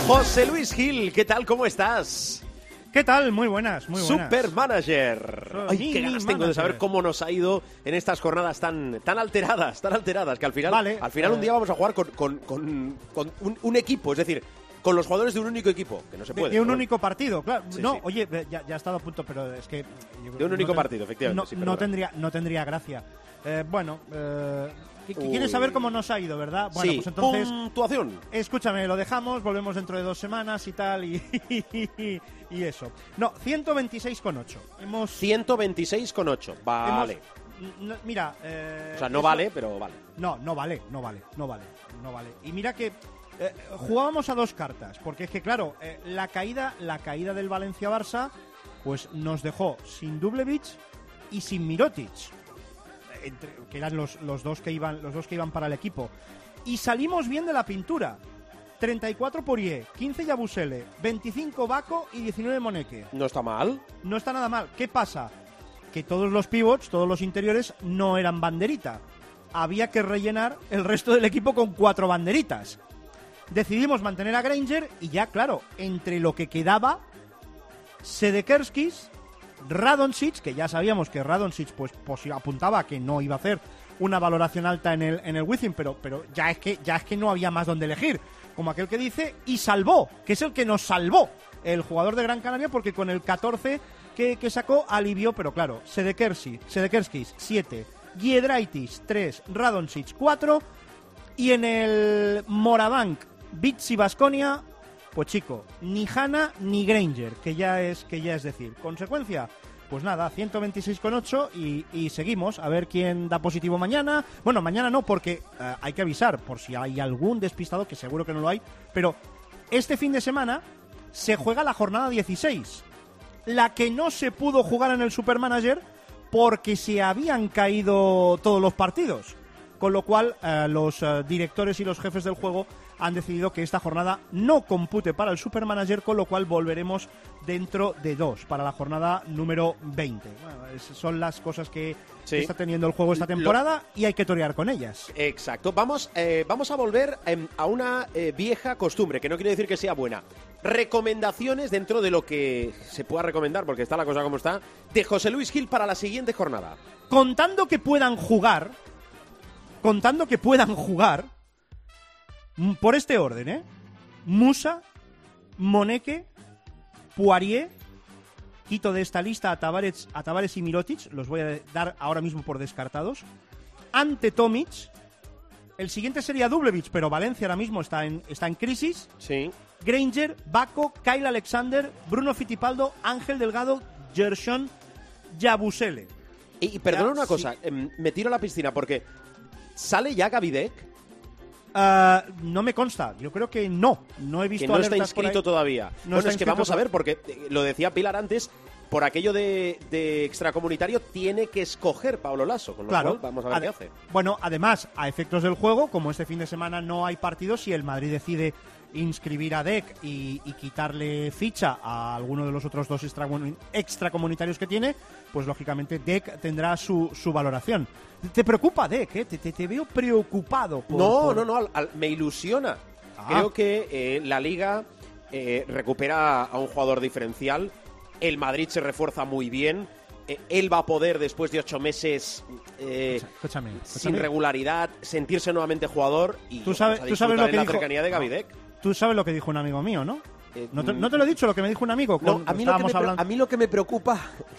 José Luis Gil, ¿qué tal? ¿Cómo estás? ¿Qué tal? Muy buenas, muy buenas. Supermanager. Soy Ay, qué ganas tengo de manager. saber cómo nos ha ido en estas jornadas tan, tan alteradas, tan alteradas, que al final, Vale, al final un eh. día vamos a jugar con, con- con- con un, un equipo, es decir, con los jugadores de un único equipo, que no se De, puede. de un único partido, claro. Sí, no, sí. oye, ya, ya ha estado a punto, pero es que... De un no único ten- partido, efectivamente, No, sí, no perdona. tendría, no tendría gracia. Eh, bueno, eh, ¿qui- qui- ¿quieres saber cómo nos ha ido, verdad? Bueno, Sí, pues entonces... puntuación. Escúchame, lo dejamos, volvemos dentro de dos semanas y tal, y, [LAUGHS] y eso. No, 126,8. Hemos... 126,8. Vale. hemos- n- mira... eh, O sea, no eso- vale, pero vale. no, no vale, no vale, no vale, no vale. Y mira que eh, jugábamos a dos cartas, porque es que claro, eh, la caída, la caída del Valencia Barça, pues nos dejó sin Dublevic y sin Mirotic, entre- que eran los, los dos que iban, los dos que iban para el equipo. Y salimos bien de la pintura. 34 Poirier, 15 Yabusele, 25 Baco y 19 Moneque. No está mal. No está nada mal. ¿Qué pasa? Que todos los pivots, todos los interiores, no eran banderita. Había que rellenar el resto del equipo con cuatro banderitas. Decidimos mantener a Granger y ya, claro, entre lo que quedaba, Sedekerskis, Radonsic, que ya sabíamos que Radonsic pues, pues apuntaba que no iba a hacer una valoración alta en el, en el Wizzing, pero, pero ya, es que, ya es que no había más donde elegir. Como aquel que dice, y salvó, que es el que nos salvó el jugador de Gran Canaria, porque con el 14 que, que sacó alivió, pero claro, Sedekersi, Sedekerskis 7, Giedraitis 3, Radonsic 4, y en el Morabank, Bits y Basconia, pues chico, ni Hanna ni Granger, que ya es, que ya es decir. Consecuencia, pues nada, 126,8 y, seguimos a ver quién da positivo mañana. Bueno, mañana no, porque eh, hay que avisar por si hay algún despistado, que seguro que no lo hay, pero este fin de semana se juega la jornada 16, la que no se pudo jugar en el Supermanager porque se habían caído todos los partidos. Con lo cual, eh, los eh, directores y los jefes del juego han decidido que esta jornada no compute para el Supermanager, con lo cual volveremos dentro de dos, para la jornada número 20. Bueno, esas son las cosas que Sí. está teniendo el juego esta Lo- temporada y hay que torear con ellas. Exacto. Vamos, eh, vamos a volver em, a una eh, vieja costumbre, que no quiere decir que sea buena. Recomendaciones dentro de lo que se pueda recomendar, porque está la cosa como está, de José Luis Gil para la siguiente jornada. Contando que puedan jugar, contando que puedan jugar, por este orden, ¿eh? Musa, Moneke, Poirier, quito de esta lista a Tavares, a Tavares y Mirotic, los voy a dar ahora mismo por descartados. Ante Tomic, el siguiente sería Dublevic, pero Valencia ahora mismo está en, está en crisis. Sí. Granger, Baco, Kyle Alexander, Bruno Fittipaldo, Ángel Delgado, Gershon, Yabusele. Y, y perdona Ya, una sí. cosa, em, me tiro a la piscina porque ¿sale ya Gavidec? Ah, no me consta, yo creo que no. No he visto que no está inscrito todavía. No bueno, es que vamos a ver, porque eh, lo decía Pilar antes, por aquello de, de extracomunitario tiene que escoger Pablo Lasso, con lo Claro. cual vamos a ver qué hace. Bueno, además, a efectos del juego, como este fin de semana no hay partidos, si el Madrid decide inscribir a Dec y, y quitarle ficha a alguno de los otros dos extracomun- extracomunitarios que tiene, pues lógicamente Dec tendrá su, su valoración. ¿Te preocupa Dec? eh? Te, te- te veo preocupado. por- no, por- no, no, al- al- me ilusiona. Ah. Creo que eh, la liga eh, recupera a un jugador diferencial. El Madrid se refuerza muy bien. Eh, él va a poder, después de ocho meses eh, Escúchame, sin regularidad, sentirse nuevamente jugador y Tú sabes, a tú sabes en la dijo. cercanía de Gavidec. Tú sabes lo que dijo un amigo mío, ¿no? Eh, No te, mm, no te lo he dicho lo que me dijo un amigo. No, a mí, lo que me, estábamos pre- hablando- a mí lo que me preocupa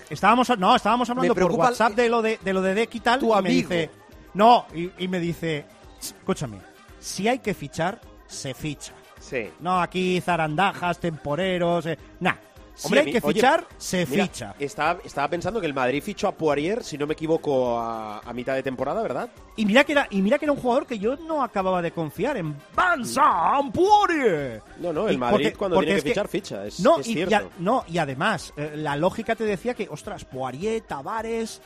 Estábamos, no, estábamos hablando por el- WhatsApp de lo de, de lo de Deck y tal. Tu y me dice, no, y, y me dice, escúchame, si hay que fichar, se ficha. Sí. No, aquí zarandajas, temporeros, eh, nah. Si Hombre, hay que oye, fichar, se mira, ficha. Estaba, estaba pensando que el Madrid fichó a Poirier, si no me equivoco, a, a mitad de temporada, ¿verdad? Y mira que era, y mira que era un jugador que yo no acababa de confiar en Vincent Poirier. No, no, el Y Madrid porque- cuando porque tiene que fichar, ficha, es, no, es y, cierto. y a- no, y además, eh, la lógica te decía que, ostras, Poirier, Tavares,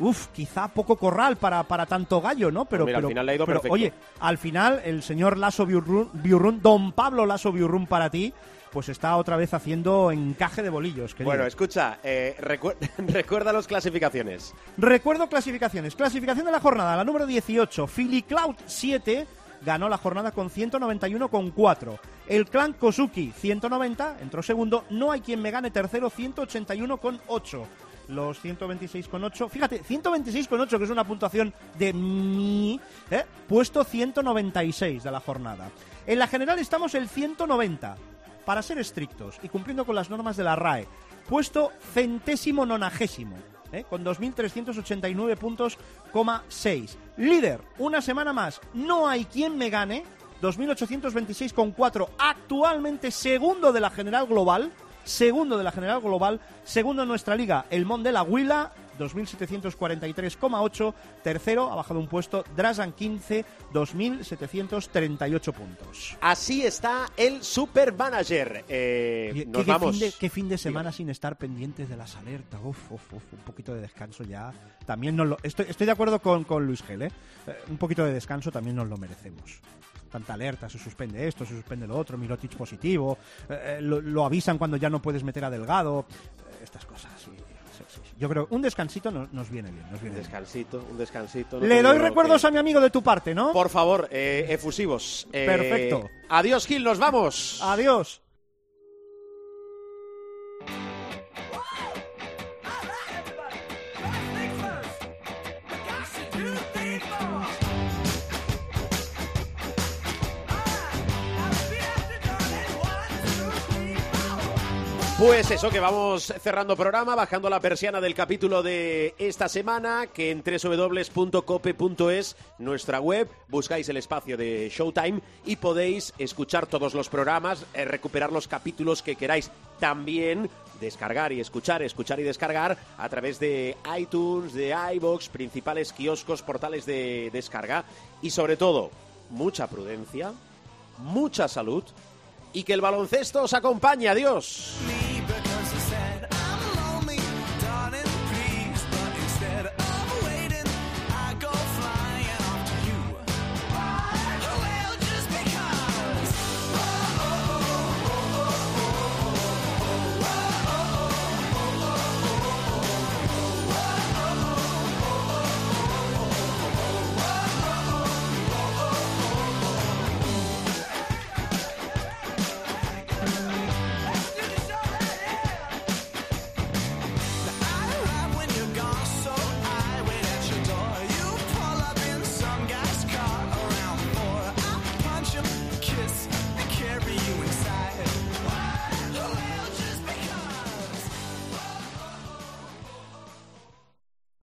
uff, quizá poco corral para, para tanto gallo, ¿no? Pero, mira, al pero- final le ha ido pero, perfecto. Oye, al final, el señor Lasso Biurrun, Biurrun, don Pablo Lasso Biurrun para ti, pues está otra vez haciendo encaje de bolillos. querido. Bueno, escucha, eh, recu- [LAUGHS] recuerda las clasificaciones. Recuerdo clasificaciones. Clasificación de la jornada, la número 18. Philly Cloud 7 ganó la jornada con 191,4. El clan Kosuki 190, entró segundo. No hay quien me gane tercero, 181,8. los 126,8. Fíjate, 126,8, que es una puntuación de mi, ¿eh? puesto 196 de la jornada. En la general estamos el 190, para ser estrictos y cumpliendo con las normas de la RAE. Puesto centésimo nonagésimo, ¿eh? con 2.389 puntos, coma 6. Líder, una semana más, no hay quien me gane, 2.826,4. Actualmente segundo de la general global, segundo de la general global, segundo en nuestra liga, el Mon de la Huila, 2.743,8. Tercero, ha bajado un puesto, Drasan 15, 2.738 puntos. Así está el Super Manager. Eh, ¿Qué, nos qué vamos. fin de, qué fin de semana sin estar pendientes de las alertas. Uf, uf, uf, un poquito de descanso ya. También nos lo, estoy, estoy de acuerdo con, con Luis Gel, ¿eh? Eh, Un poquito de descanso también nos lo merecemos. Tanta alerta, se suspende esto, se suspende lo otro, Mirotic positivo, eh, eh, lo, lo avisan cuando ya no puedes meter a Delgado, eh, estas cosas. sí. Yo creo un descansito nos, nos viene bien. Nos viene Un bien. descansito, un descansito. no Le doy recuerdos que- a mi amigo de tu parte, ¿no? Por favor, eh, efusivos. Eh, Perfecto. Adiós, Gil, nos vamos. Adiós. Pues eso, que vamos cerrando programa, bajando la persiana del capítulo de esta semana, que en www.cope.es, nuestra web, buscáis el espacio de Showtime y podéis escuchar todos los programas, eh, recuperar los capítulos que queráis. También descargar y escuchar, escuchar y descargar a través de iTunes, de iBox, principales kioscos, portales de descarga y sobre todo, mucha prudencia, mucha salud y que el baloncesto os acompañe. Adiós.